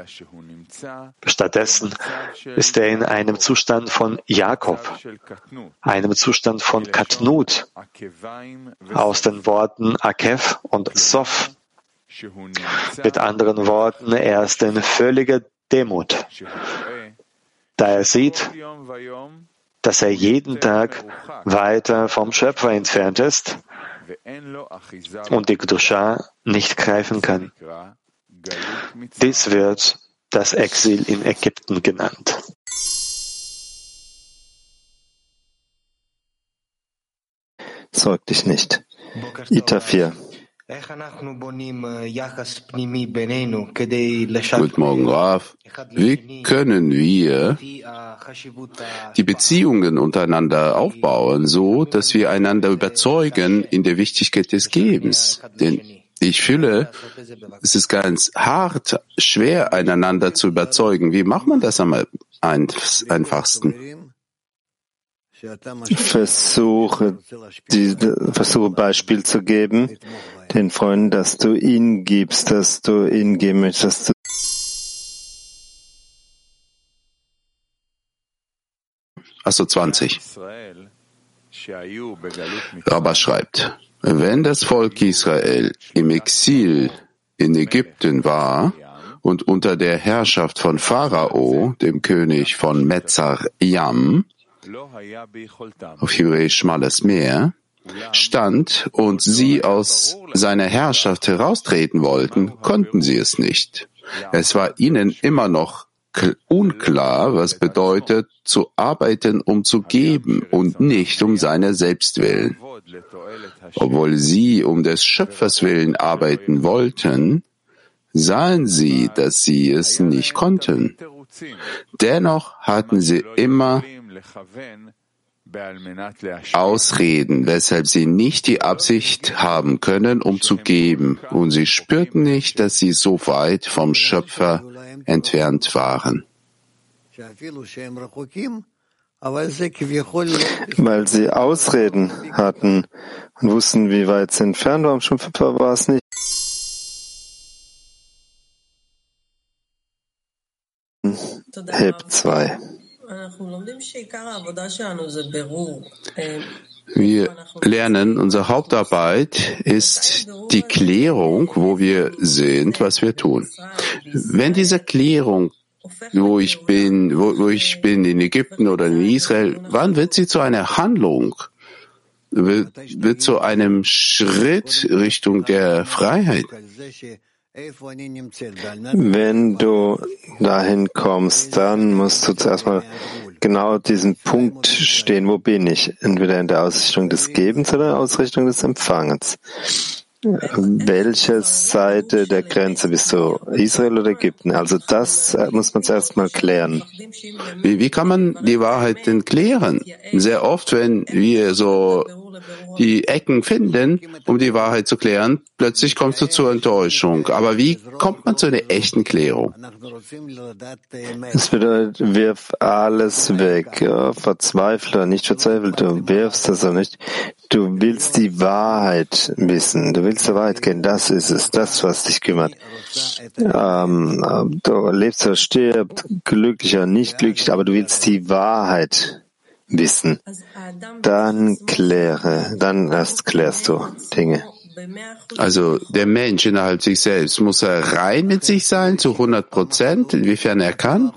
Stattdessen ist er in einem Zustand von Jakob, einem Zustand von Katnut, aus den Worten Akev und Sof. Mit anderen Worten, er ist in völliger Demut, da er sieht, dass er jeden Tag weiter vom Schöpfer entfernt ist und die Gdusha nicht greifen kann. Dies wird das Exil in Ägypten genannt. Sorg dich nicht. Ita 4. Guten Morgen, Raf. Wie können wir die Beziehungen untereinander aufbauen, so dass wir einander überzeugen in der Wichtigkeit des Gebens? Denn ich fühle, es ist ganz hart, schwer, einander zu überzeugen. Wie macht man das am einfachsten? Versuche, die, versuche Beispiel zu geben, den Freunden, dass du ihnen gibst, dass du ihnen geben möchtest. Achso, 20. Rabba schreibt, wenn das Volk Israel im Exil in Ägypten war und unter der Herrschaft von Pharao, dem König von Metzar Yam, auf Hebräisch Schmales Meer, stand und sie aus seiner Herrschaft heraustreten wollten, konnten sie es nicht. Es war ihnen immer noch unklar, was bedeutet, zu arbeiten, um zu geben und nicht um seiner selbst willen. Obwohl sie um des Schöpfers willen arbeiten wollten, sahen sie, dass sie es nicht konnten. Dennoch hatten sie immer Ausreden, weshalb sie nicht die Absicht haben können, um zu geben, und sie spürten nicht, dass sie so weit vom Schöpfer entfernt waren. Weil sie Ausreden hatten und wussten, wie weit sie entfernt waren, vom Schöpfer war es nicht. Heb 2. Wir lernen, unsere Hauptarbeit ist die Klärung, wo wir sind, was wir tun. Wenn diese Klärung, wo ich bin, wo, wo ich bin in Ägypten oder in Israel, wann wird sie zu einer Handlung? Wird, wird zu einem Schritt Richtung der Freiheit? Wenn du dahin kommst, dann musst du zuerst mal genau diesen Punkt stehen, wo bin ich? Entweder in der Ausrichtung des Gebens oder in der Ausrichtung des Empfangens. Welche Seite der Grenze bist du? Israel oder Ägypten? Also das muss man zuerst mal klären. Wie, wie kann man die Wahrheit denn klären? Sehr oft, wenn wir so die Ecken finden, um die Wahrheit zu klären, plötzlich kommst du zur Enttäuschung. Aber wie kommt man zu einer echten Klärung? Es bedeutet, wirf alles weg. Ja, verzweifle, nicht verzweifelt, du wirfst das auch nicht. Du willst die Wahrheit wissen. Du willst die Wahrheit kennen. Das ist es. Das, was dich kümmert. Ähm, du lebst oder stirbst, glücklicher, nicht glücklich, aber du willst die Wahrheit wissen, dann kläre, dann erst klärst du Dinge. Also der Mensch innerhalb sich selbst, muss er rein mit sich sein zu 100 Prozent, inwiefern er kann?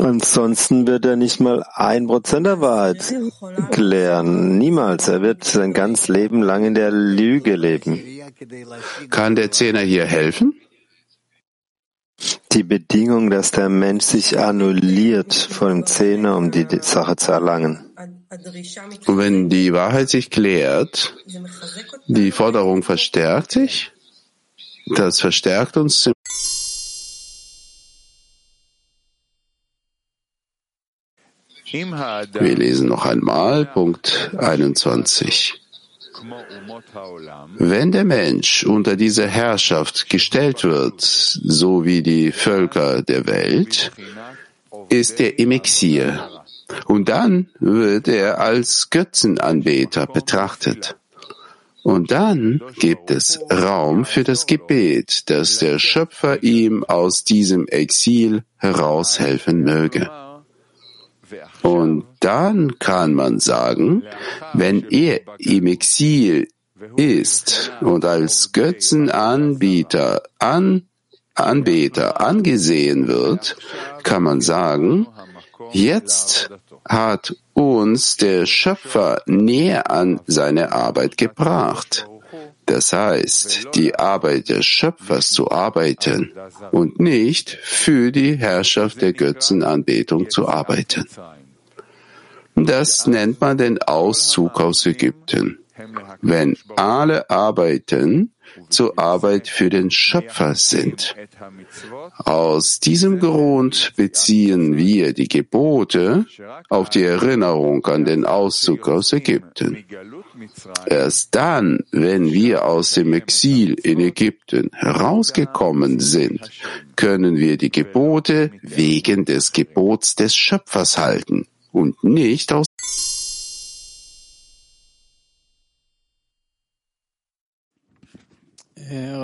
Ansonsten wird er nicht mal ein Prozent der Wahrheit klären. Niemals. Er wird sein ganzes Leben lang in der Lüge leben. Kann der Zehner hier helfen? Die Bedingung, dass der Mensch sich annulliert vor dem Zehner, um die Sache zu erlangen. Und wenn die Wahrheit sich klärt, die Forderung verstärkt sich, das verstärkt uns. Wir lesen noch einmal Punkt 21. Wenn der Mensch unter diese Herrschaft gestellt wird, so wie die Völker der Welt, ist er im Exil. Und dann wird er als Götzenanbeter betrachtet. Und dann gibt es Raum für das Gebet, dass der Schöpfer ihm aus diesem Exil heraushelfen möge. Und dann kann man sagen, wenn er im Exil ist und als Götzenanbieter an, Anbeter angesehen wird, kann man sagen, jetzt hat uns der Schöpfer näher an seine Arbeit gebracht. Das heißt, die Arbeit des Schöpfers zu arbeiten und nicht für die Herrschaft der Götzenanbetung zu arbeiten. Das nennt man den Auszug aus Ägypten. Wenn alle arbeiten, zur Arbeit für den Schöpfer sind. Aus diesem Grund beziehen wir die Gebote auf die Erinnerung an den Auszug aus Ägypten. Erst dann, wenn wir aus dem Exil in Ägypten herausgekommen sind, können wir die Gebote wegen des Gebots des Schöpfers halten und nicht aus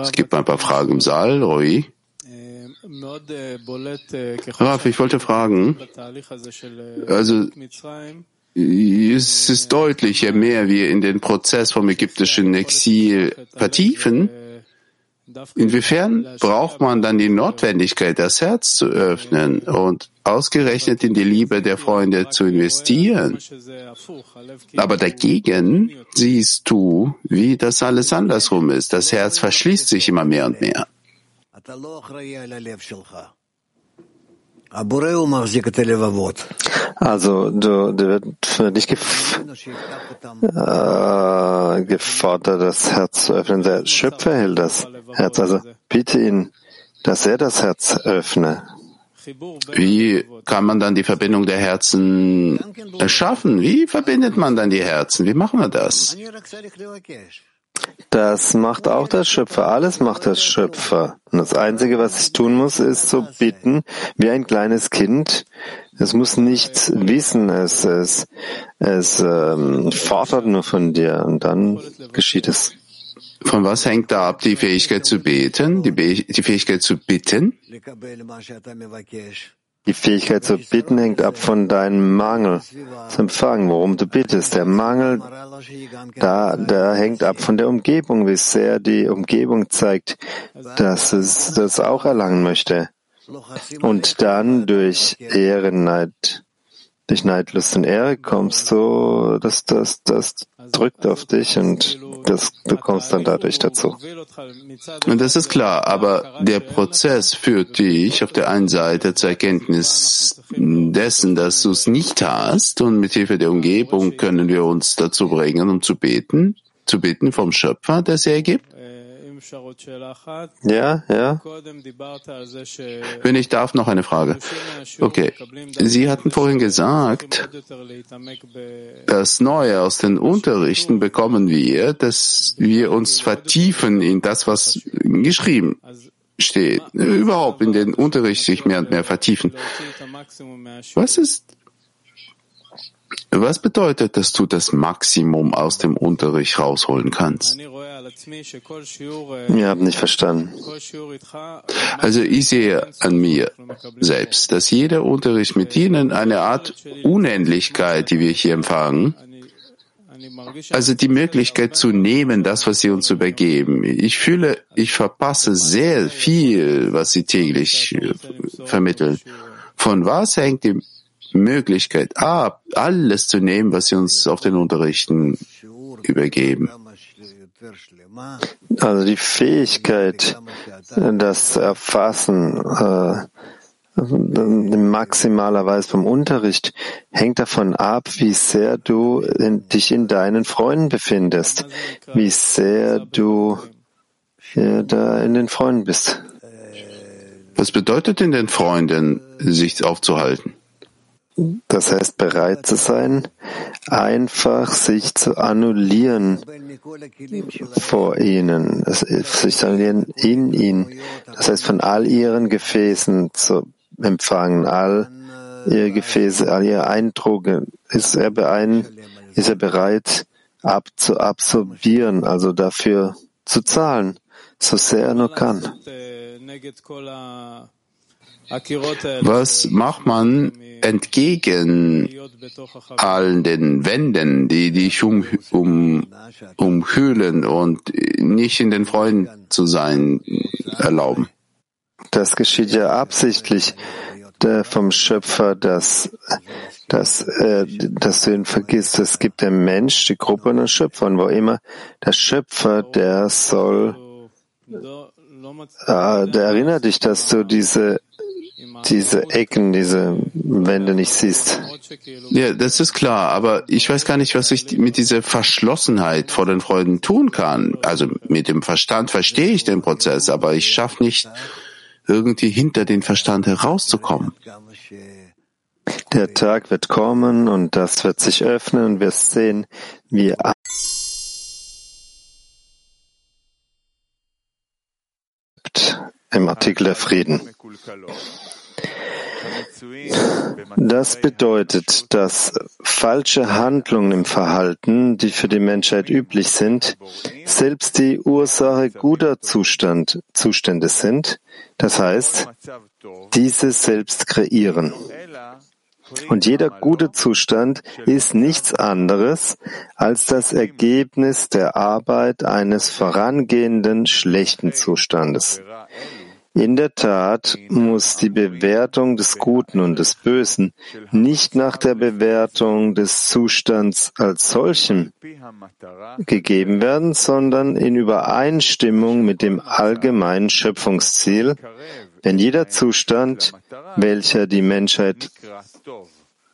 Es gibt ein paar Fragen im Saal, Roy. Raf, ich wollte fragen, also es ist deutlich, je mehr wir in den Prozess vom ägyptischen Exil vertiefen, Inwiefern braucht man dann die Notwendigkeit, das Herz zu öffnen und ausgerechnet in die Liebe der Freunde zu investieren? Aber dagegen siehst du, wie das alles andersrum ist. Das Herz verschließt sich immer mehr und mehr. Also du, du wird für dich gef äh, gefordert, das Herz zu öffnen. Der Schöpfer hält das Herz. Also bitte ihn, dass er das Herz öffne. Wie kann man dann die Verbindung der Herzen erschaffen? Wie verbindet man dann die Herzen? Wie machen wir das? Das macht auch der Schöpfer. Alles macht der Schöpfer. Und das Einzige, was ich tun muss, ist so bitten, wie ein kleines Kind. Es muss nichts wissen. Es, es, es ähm, fordert nur von dir. Und dann geschieht es. Von was hängt da ab die Fähigkeit zu beten, die, Be die Fähigkeit zu bitten? Die Fähigkeit zu bitten hängt ab von deinem Mangel zu empfangen, worum du bittest. Der Mangel, da, der hängt ab von der Umgebung, wie sehr die Umgebung zeigt, dass es das auch erlangen möchte. Und dann durch Ehrenneid durch Neidlust und Ehre kommst du, das, das, das drückt auf dich und das, du kommst dann dadurch dazu. Und das ist klar, aber der Prozess führt dich auf der einen Seite zur Erkenntnis dessen, dass du es nicht hast und mit Hilfe der Umgebung können wir uns dazu bringen, um zu beten, zu beten vom Schöpfer, der es ergibt. Ja, ja. Wenn ich darf, noch eine Frage. Okay. Sie hatten vorhin gesagt, das Neue aus den Unterrichten bekommen wir, dass wir uns vertiefen in das, was geschrieben steht. Überhaupt in den Unterricht sich mehr und mehr vertiefen. Was ist was bedeutet, dass du das Maximum aus dem Unterricht rausholen kannst? Wir haben nicht verstanden. Also ich sehe an mir selbst, dass jeder Unterricht mit ihnen eine Art Unendlichkeit, die wir hier empfangen, also die Möglichkeit zu nehmen, das, was sie uns übergeben. Ich fühle, ich verpasse sehr viel, was sie täglich äh, vermitteln. Von was hängt die Möglichkeit ab, alles zu nehmen, was sie uns auf den Unterrichten übergeben. Also die Fähigkeit, das Erfassen äh, maximalerweise vom Unterricht hängt davon ab, wie sehr du in, dich in deinen Freunden befindest, wie sehr du ja, da in den Freunden bist. Was bedeutet in den Freunden, sich aufzuhalten? Das heißt, bereit zu sein, einfach sich zu annullieren vor ihnen, sich zu annullieren in ihnen. Das heißt, von all ihren Gefäßen zu empfangen, all ihre Gefäße, all ihre Eindrücke, ist er, beein, ist er bereit ab zu absorbieren, also dafür zu zahlen, so sehr er nur kann. Was macht man entgegen all den Wänden, die dich um, um, umhüllen und nicht in den Freunden zu sein erlauben? Das geschieht ja absichtlich der vom Schöpfer, dass, dass, äh, dass du ihn vergisst. Es gibt den Mensch, die Gruppe und den Schöpfer. Und wo immer der Schöpfer, der soll, äh, der erinnert dich, dass du diese diese Ecken, diese Wände nicht siehst. Ja, das ist klar, aber ich weiß gar nicht, was ich mit dieser Verschlossenheit vor den Freuden tun kann. Also mit dem Verstand verstehe ich den Prozess, aber ich schaffe nicht, irgendwie hinter den Verstand herauszukommen. Der Tag wird kommen und das wird sich öffnen und wir sehen, wie im Artikel der Frieden. Das bedeutet, dass falsche Handlungen im Verhalten, die für die Menschheit üblich sind, selbst die Ursache guter Zustand, Zustände sind, das heißt, diese selbst kreieren. Und jeder gute Zustand ist nichts anderes als das Ergebnis der Arbeit eines vorangehenden schlechten Zustandes. In der Tat muss die Bewertung des Guten und des Bösen nicht nach der Bewertung des Zustands als solchem gegeben werden, sondern in Übereinstimmung mit dem allgemeinen Schöpfungsziel, wenn jeder Zustand, welcher die Menschheit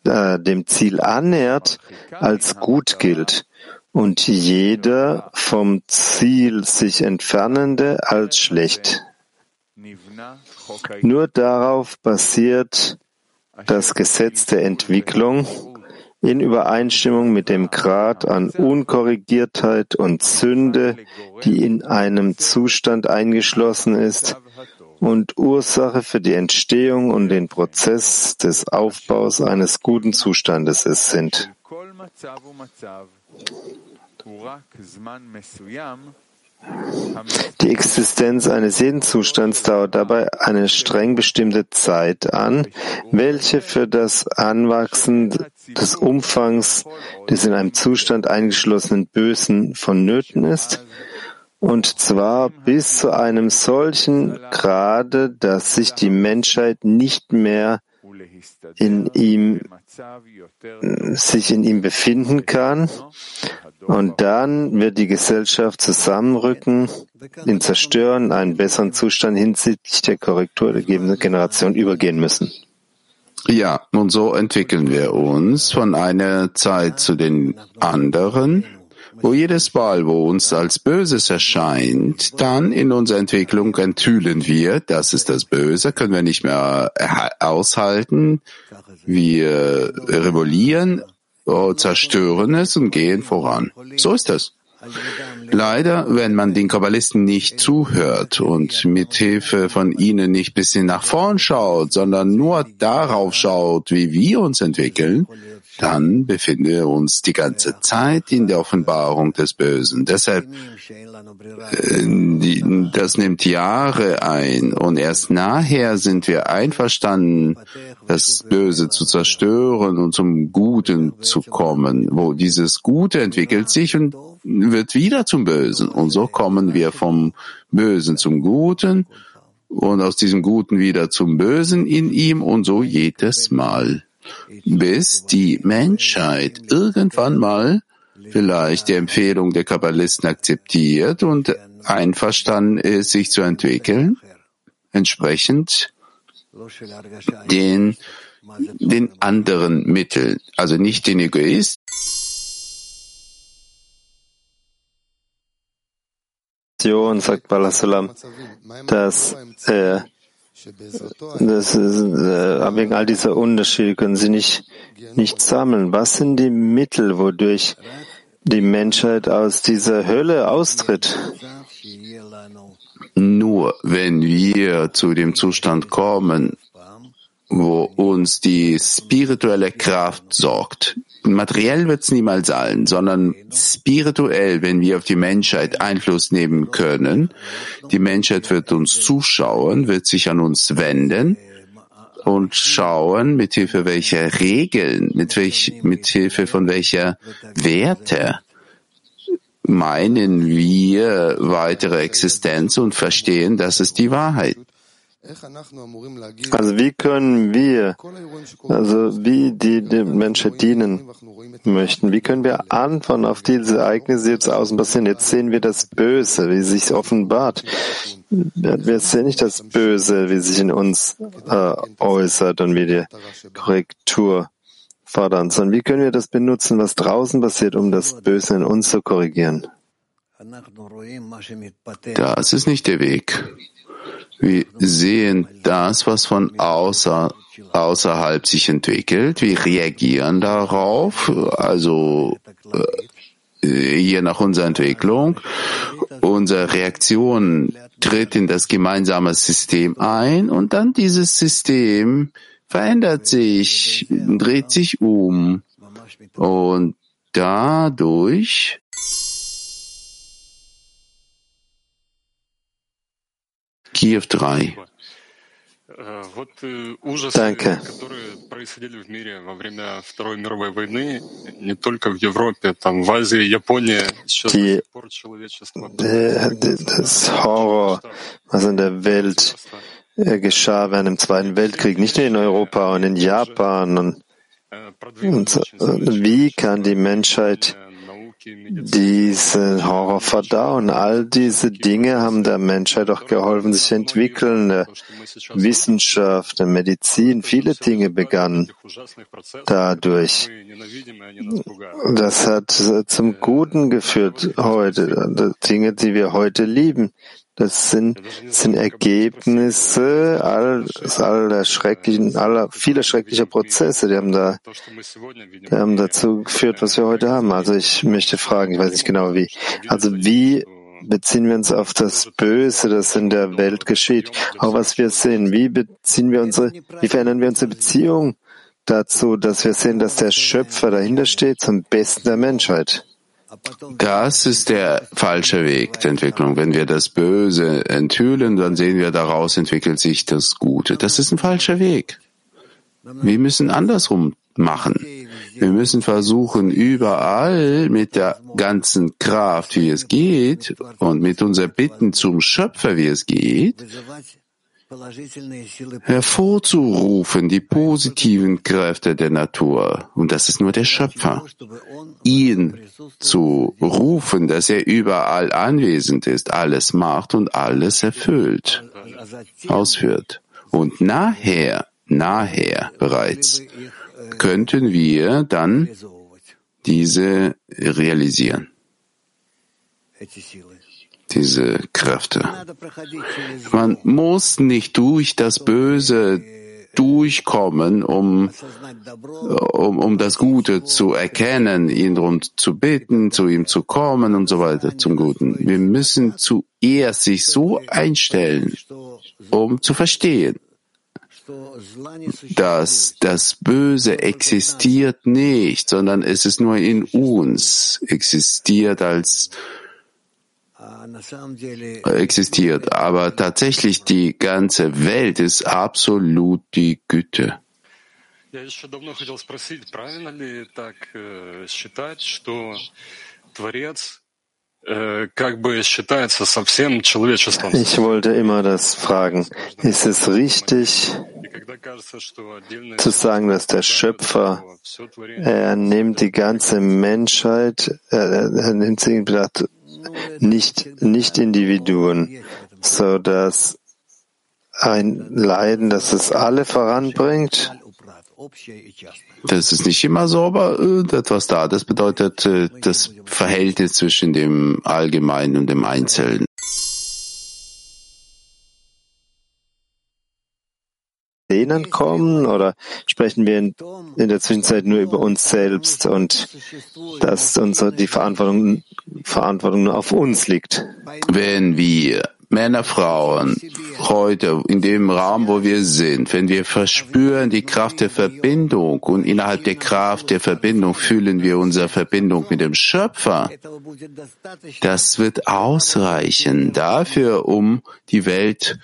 äh, dem Ziel annähert, als gut gilt und jeder vom Ziel sich entfernende als schlecht. Nur darauf basiert das Gesetz der Entwicklung in Übereinstimmung mit dem Grad an Unkorrigiertheit und Sünde, die in einem Zustand eingeschlossen ist und Ursache für die Entstehung und den Prozess des Aufbaus eines guten Zustandes es sind. Die Existenz eines jeden Zustands dauert dabei eine streng bestimmte Zeit an, welche für das Anwachsen des Umfangs des in einem Zustand eingeschlossenen Bösen vonnöten ist, und zwar bis zu einem solchen Grade, dass sich die Menschheit nicht mehr in ihm, sich in ihm befinden kann und dann wird die Gesellschaft zusammenrücken, den Zerstören, einen besseren Zustand hinsichtlich der Korrektur der gegebenen Generation übergehen müssen. Ja, und so entwickeln wir uns von einer Zeit zu den anderen, wo jedes Mal, wo uns als Böses erscheint, dann in unserer Entwicklung enthüllen wir, das ist das Böse, können wir nicht mehr aushalten, wir revollieren Oh, zerstören es und gehen voran. So ist das. Leider, wenn man den Kabbalisten nicht zuhört und mit Hilfe von ihnen nicht bisschen nach vorn schaut, sondern nur darauf schaut, wie wir uns entwickeln, dann befinden wir uns die ganze Zeit in der Offenbarung des Bösen. Deshalb, äh, das nimmt Jahre ein und erst nachher sind wir einverstanden, das Böse zu zerstören und zum Guten zu kommen, wo dieses Gute entwickelt sich und wird wieder zum Bösen. Und so kommen wir vom Bösen zum Guten und aus diesem Guten wieder zum Bösen in ihm und so jedes Mal bis die Menschheit irgendwann mal vielleicht die Empfehlung der Kabbalisten akzeptiert und einverstanden ist, sich zu entwickeln, entsprechend den, den anderen Mitteln, also nicht den Egoist, sagt Balasalam, dass äh, das ist, äh, wegen all dieser Unterschiede können sie nicht, nicht sammeln. Was sind die Mittel, wodurch die Menschheit aus dieser Hölle austritt? Nur wenn wir zu dem Zustand kommen, wo uns die spirituelle Kraft sorgt. Materiell wird es niemals sein, sondern spirituell, wenn wir auf die Menschheit Einfluss nehmen können. Die Menschheit wird uns zuschauen, wird sich an uns wenden und schauen, mit Hilfe welcher Regeln, mit, welch, mit Hilfe von welcher Werte meinen wir weitere Existenz und verstehen, das ist die Wahrheit. Also wie können wir, also wie die dem Menschen dienen möchten, wie können wir antworten auf diese Ereignisse, die jetzt außen passieren? Jetzt sehen wir das Böse, wie sich offenbart. Wir sehen nicht das Böse, wie sich in uns äh, äußert und wie die Korrektur fordern, sondern wie können wir das benutzen, was draußen passiert, um das Böse in uns zu korrigieren? Das ist nicht der Weg. Wir sehen das, was von außer, außerhalb sich entwickelt. Wir reagieren darauf, also äh, je nach unserer Entwicklung. Unsere Reaktion tritt in das gemeinsame System ein und dann dieses System verändert sich, dreht sich um und dadurch Kiew 3. Danke. Die, das Horror, was in der Welt äh, geschah während dem Zweiten Weltkrieg, nicht nur in Europa und in Japan. Und, und wie kann die Menschheit diesen Horror verdauen. All diese Dinge haben der Menschheit auch geholfen, sich entwickeln. Wissenschaft, Medizin, viele Dinge begannen dadurch. Das hat zum Guten geführt heute, Dinge, die wir heute lieben. Das sind, sind Ergebnisse all, all der schrecklichen, aller, vieler schrecklicher Prozesse, die haben da, die haben dazu geführt, was wir heute haben. Also ich möchte fragen, ich weiß nicht genau wie. Also wie beziehen wir uns auf das Böse, das in der Welt geschieht, auch was wir sehen? Wie beziehen wir unsere, wie verändern wir unsere Beziehung dazu, dass wir sehen, dass der Schöpfer dahinter steht zum Besten der Menschheit? Das ist der falsche Weg der Entwicklung. Wenn wir das Böse enthüllen, dann sehen wir, daraus entwickelt sich das Gute. Das ist ein falscher Weg. Wir müssen andersrum machen. Wir müssen versuchen, überall mit der ganzen Kraft, wie es geht, und mit unserer Bitten zum Schöpfer, wie es geht, hervorzurufen, die positiven Kräfte der Natur. Und das ist nur der Schöpfer. Ihn zu rufen, dass er überall anwesend ist, alles macht und alles erfüllt, ausführt. Und nachher, nachher bereits, könnten wir dann diese realisieren diese Kräfte. Man muss nicht durch das Böse durchkommen, um, um, um das Gute zu erkennen, ihn darum zu bitten, zu ihm zu kommen und so weiter zum Guten. Wir müssen zuerst sich so einstellen, um zu verstehen, dass das Böse existiert nicht, sondern es ist nur in uns, existiert als existiert. Aber tatsächlich die ganze Welt ist absolut die Güte. Ich wollte immer das fragen. Ist es richtig zu sagen, dass der Schöpfer, er nimmt die ganze Menschheit, er, er nimmt sie in Betracht nicht, nicht Individuen, so dass ein Leiden, das es alle voranbringt. Das ist nicht immer so, aber etwas da. Das bedeutet äh, das Verhältnis zwischen dem Allgemeinen und dem Einzelnen. Denen kommen oder sprechen wir in, der Zwischenzeit nur über uns selbst und dass unsere, die Verantwortung, Verantwortung nur auf uns liegt? Wenn wir Männer, Frauen heute, in dem Raum, wo wir sind, wenn wir verspüren die Kraft der Verbindung und innerhalb der Kraft der Verbindung fühlen wir unsere Verbindung mit dem Schöpfer, das wird ausreichen dafür, um die Welt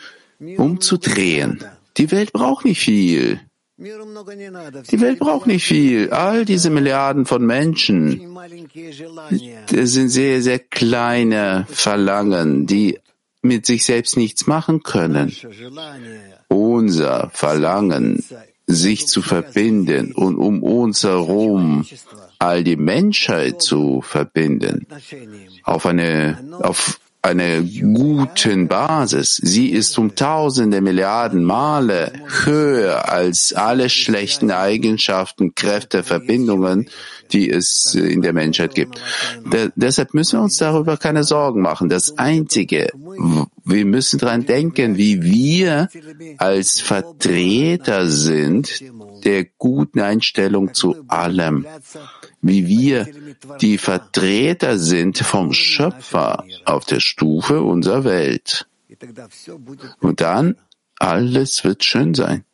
umzudrehen. Die Welt braucht nicht viel. Die Welt braucht nicht viel. All diese Milliarden von Menschen, sind sehr, sehr kleine Verlangen, die mit sich selbst nichts machen können. Unser Verlangen, sich zu verbinden und um uns herum all die Menschheit zu verbinden, auf eine, auf einer guten Basis. Sie ist um tausende Milliarden Male höher als alle schlechten Eigenschaften, Kräfte, Verbindungen, die es in der Menschheit gibt. De deshalb müssen wir uns darüber keine Sorgen machen. Das Einzige, wir müssen daran denken, wie wir als Vertreter sind der guten Einstellung zu allem wie wir die Vertreter sind vom Schöpfer auf der Stufe unserer Welt. Und dann alles wird schön sein.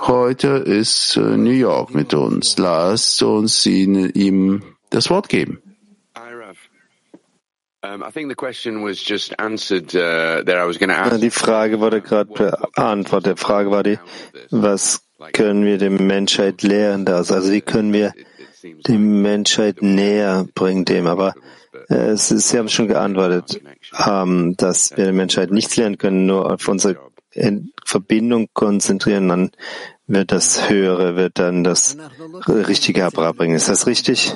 Heute ist äh, New York mit uns. Lasst uns ihm das Wort geben. Uh, die Frage wurde gerade beantwortet. Die Frage war die, was können wir der Menschheit lehren das? Also wie können wir die Menschheit näher bringen dem? Aber äh, es ist, Sie haben schon geantwortet, ähm, dass wir der Menschheit nichts lernen können, nur auf unsere Verbindung konzentrieren, dann wird das Höhere, wird dann das Richtige herbeibringen. Ist das richtig?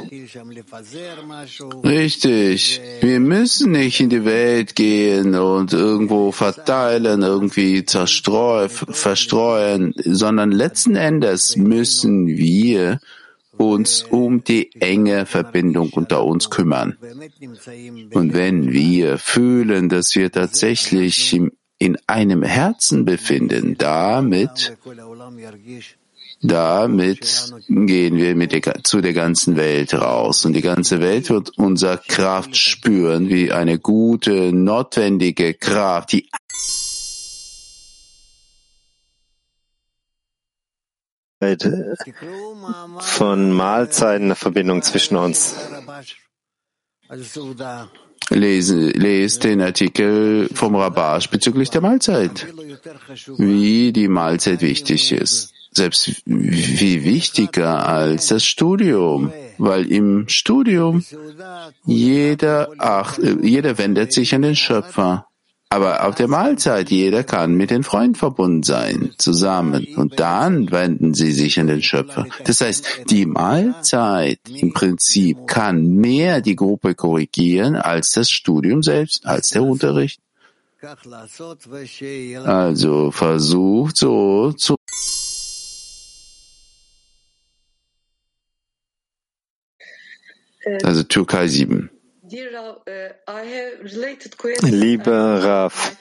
Richtig. Wir müssen nicht in die Welt gehen und irgendwo verteilen, irgendwie zerstreuen, verstreuen, sondern letzten Endes müssen wir uns um die enge Verbindung unter uns kümmern. Und wenn wir fühlen, dass wir tatsächlich im in einem Herzen befinden. Damit, damit gehen wir mit der, zu der ganzen Welt raus. Und die ganze Welt wird unsere Kraft spüren, wie eine gute, notwendige Kraft, die von Mahlzeiten eine Verbindung zwischen uns. Lese, lese den Artikel vom Rabash bezüglich der Mahlzeit, wie die Mahlzeit wichtig ist. Selbst wie wichtiger als das Studium, weil im Studium jeder, ach, jeder wendet sich an den Schöpfer. Aber auf der Mahlzeit, jeder kann mit den Freunden verbunden sein, zusammen. Und dann wenden sie sich an den Schöpfer. Das heißt, die Mahlzeit im Prinzip kann mehr die Gruppe korrigieren als das Studium selbst, als der Unterricht. Also versucht so zu also Türkei 7. Lieber Raf,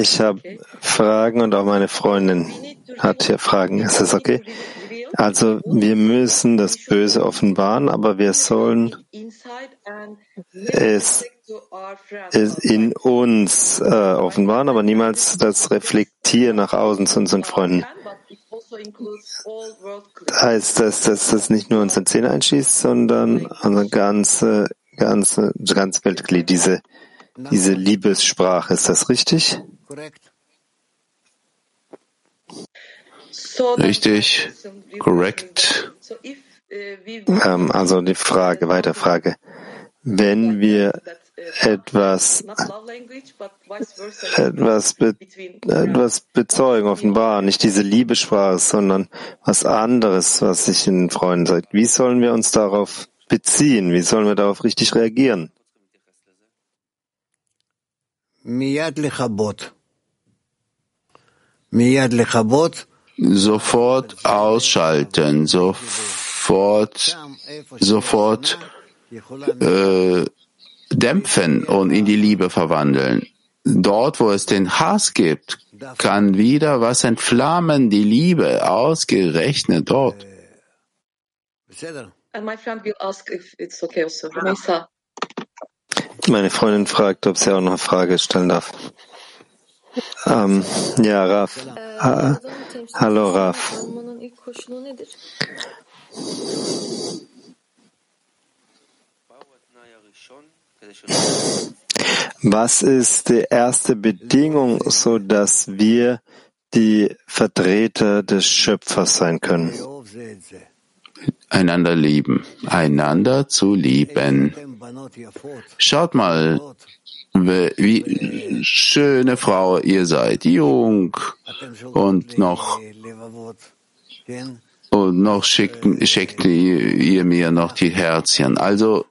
ich habe Fragen und auch meine Freundin hat hier Fragen. Ist das okay? Also wir müssen das Böse offenbaren, aber wir sollen es, es in uns äh, offenbaren, aber niemals das reflektieren nach außen zu unseren Freunden. Heißt das, dass das nicht nur unsere Zähne einschließt, sondern unsere ganze, ganze, ganze Weltglied, diese, diese Liebessprache. Ist das richtig? Richtig, korrekt. Ähm, also die Frage, weiter Frage. Wenn wir etwas, etwas, be, etwas bezeugen, offenbar, nicht diese Liebesprache, sondern was anderes, was sich in den Freunden sagt. Wie sollen wir uns darauf beziehen? Wie sollen wir darauf richtig reagieren? Sofort ausschalten, sofort, sofort äh, dämpfen und in die Liebe verwandeln. Dort, wo es den Hass gibt, kann wieder was entflammen, die Liebe, ausgerechnet dort. Also. Meine Freundin fragt, ob sie auch noch eine Frage stellen darf. Ähm, ja, Raf. Ha Hallo, Raf. Was ist die erste Bedingung, so dass wir die Vertreter des Schöpfers sein können? Einander lieben, einander zu lieben. Schaut mal, wie schöne Frau ihr seid, jung und noch und noch schickt, schickt ihr mir noch die Herzchen. Also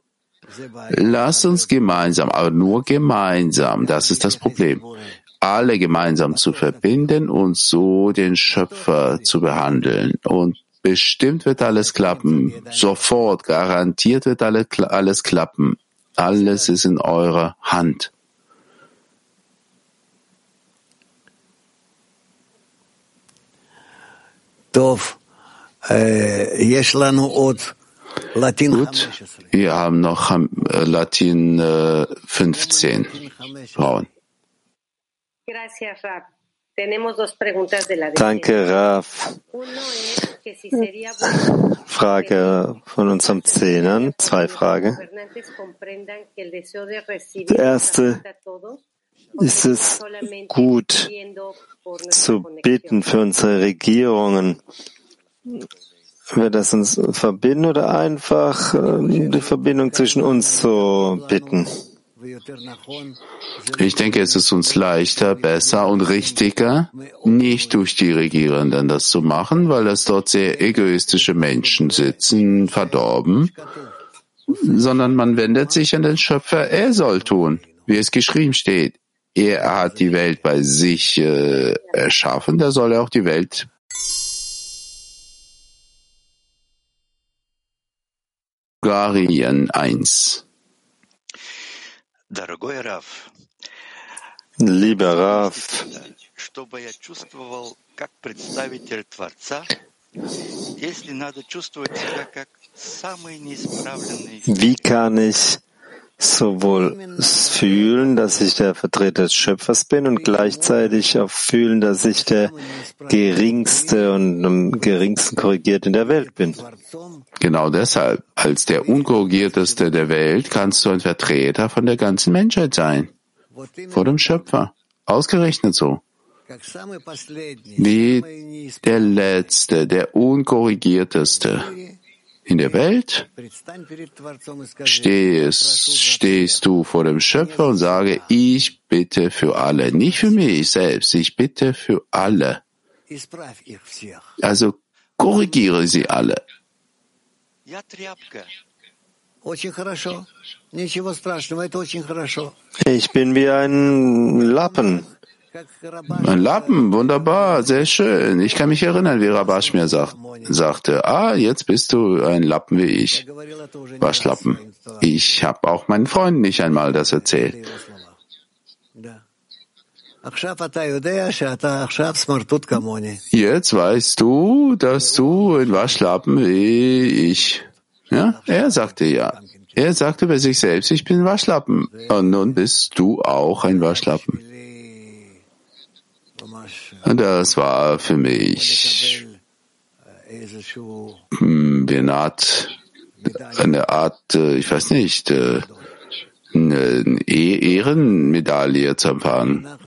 lasst uns gemeinsam, aber nur gemeinsam, das ist das Problem, alle gemeinsam zu verbinden und so den Schöpfer zu behandeln. Und bestimmt wird alles klappen, sofort, garantiert wird alles klappen. Alles ist in eurer Hand. Gut, wir haben noch äh, Latin äh, 15 Frauen. Danke, Raf. Frage von unserem Zehnern, zwei Fragen. Die erste, ist es gut zu bitten für unsere Regierungen? Wird das uns verbinden oder einfach äh, die Verbindung zwischen uns zu bitten? Ich denke, es ist uns leichter, besser und richtiger, nicht durch die Regierenden das zu machen, weil es dort sehr egoistische Menschen sitzen, verdorben, sondern man wendet sich an den Schöpfer, er soll tun, wie es geschrieben steht. Er hat die Welt bei sich äh, erschaffen, da soll er auch die Welt Bulgarien 1. Lieber Raf, wie kann ich sowohl fühlen, dass ich der Vertreter des Schöpfers bin und gleichzeitig auch fühlen, dass ich der geringste und am geringsten korrigiert in der Welt bin. Genau deshalb, als der unkorrigierteste der Welt kannst du ein Vertreter von der ganzen Menschheit sein. Vor dem Schöpfer. Ausgerechnet so. Wie der Letzte, der Unkorrigierteste in der Welt stehst, stehst du vor dem Schöpfer und sage, ich bitte für alle, nicht für mich selbst, ich bitte für alle. Also korrigiere sie alle. Ich bin wie ein Lappen. Ein Lappen, wunderbar, sehr schön. Ich kann mich erinnern, wie Rabash mir sagt, sagte, ah, jetzt bist du ein Lappen wie ich. Waschlappen. Ich habe auch meinen Freunden nicht einmal das erzählt. Jetzt weißt du, dass du ein Waschlappen wie ich. Ja, er sagte ja. Er sagte bei sich selbst, ich bin Waschlappen. Und nun bist du auch ein Waschlappen. Das war für mich hm, wie eine Art, eine Art, äh, ich weiß nicht, äh, eine Ehrenmedaille zu empfangen.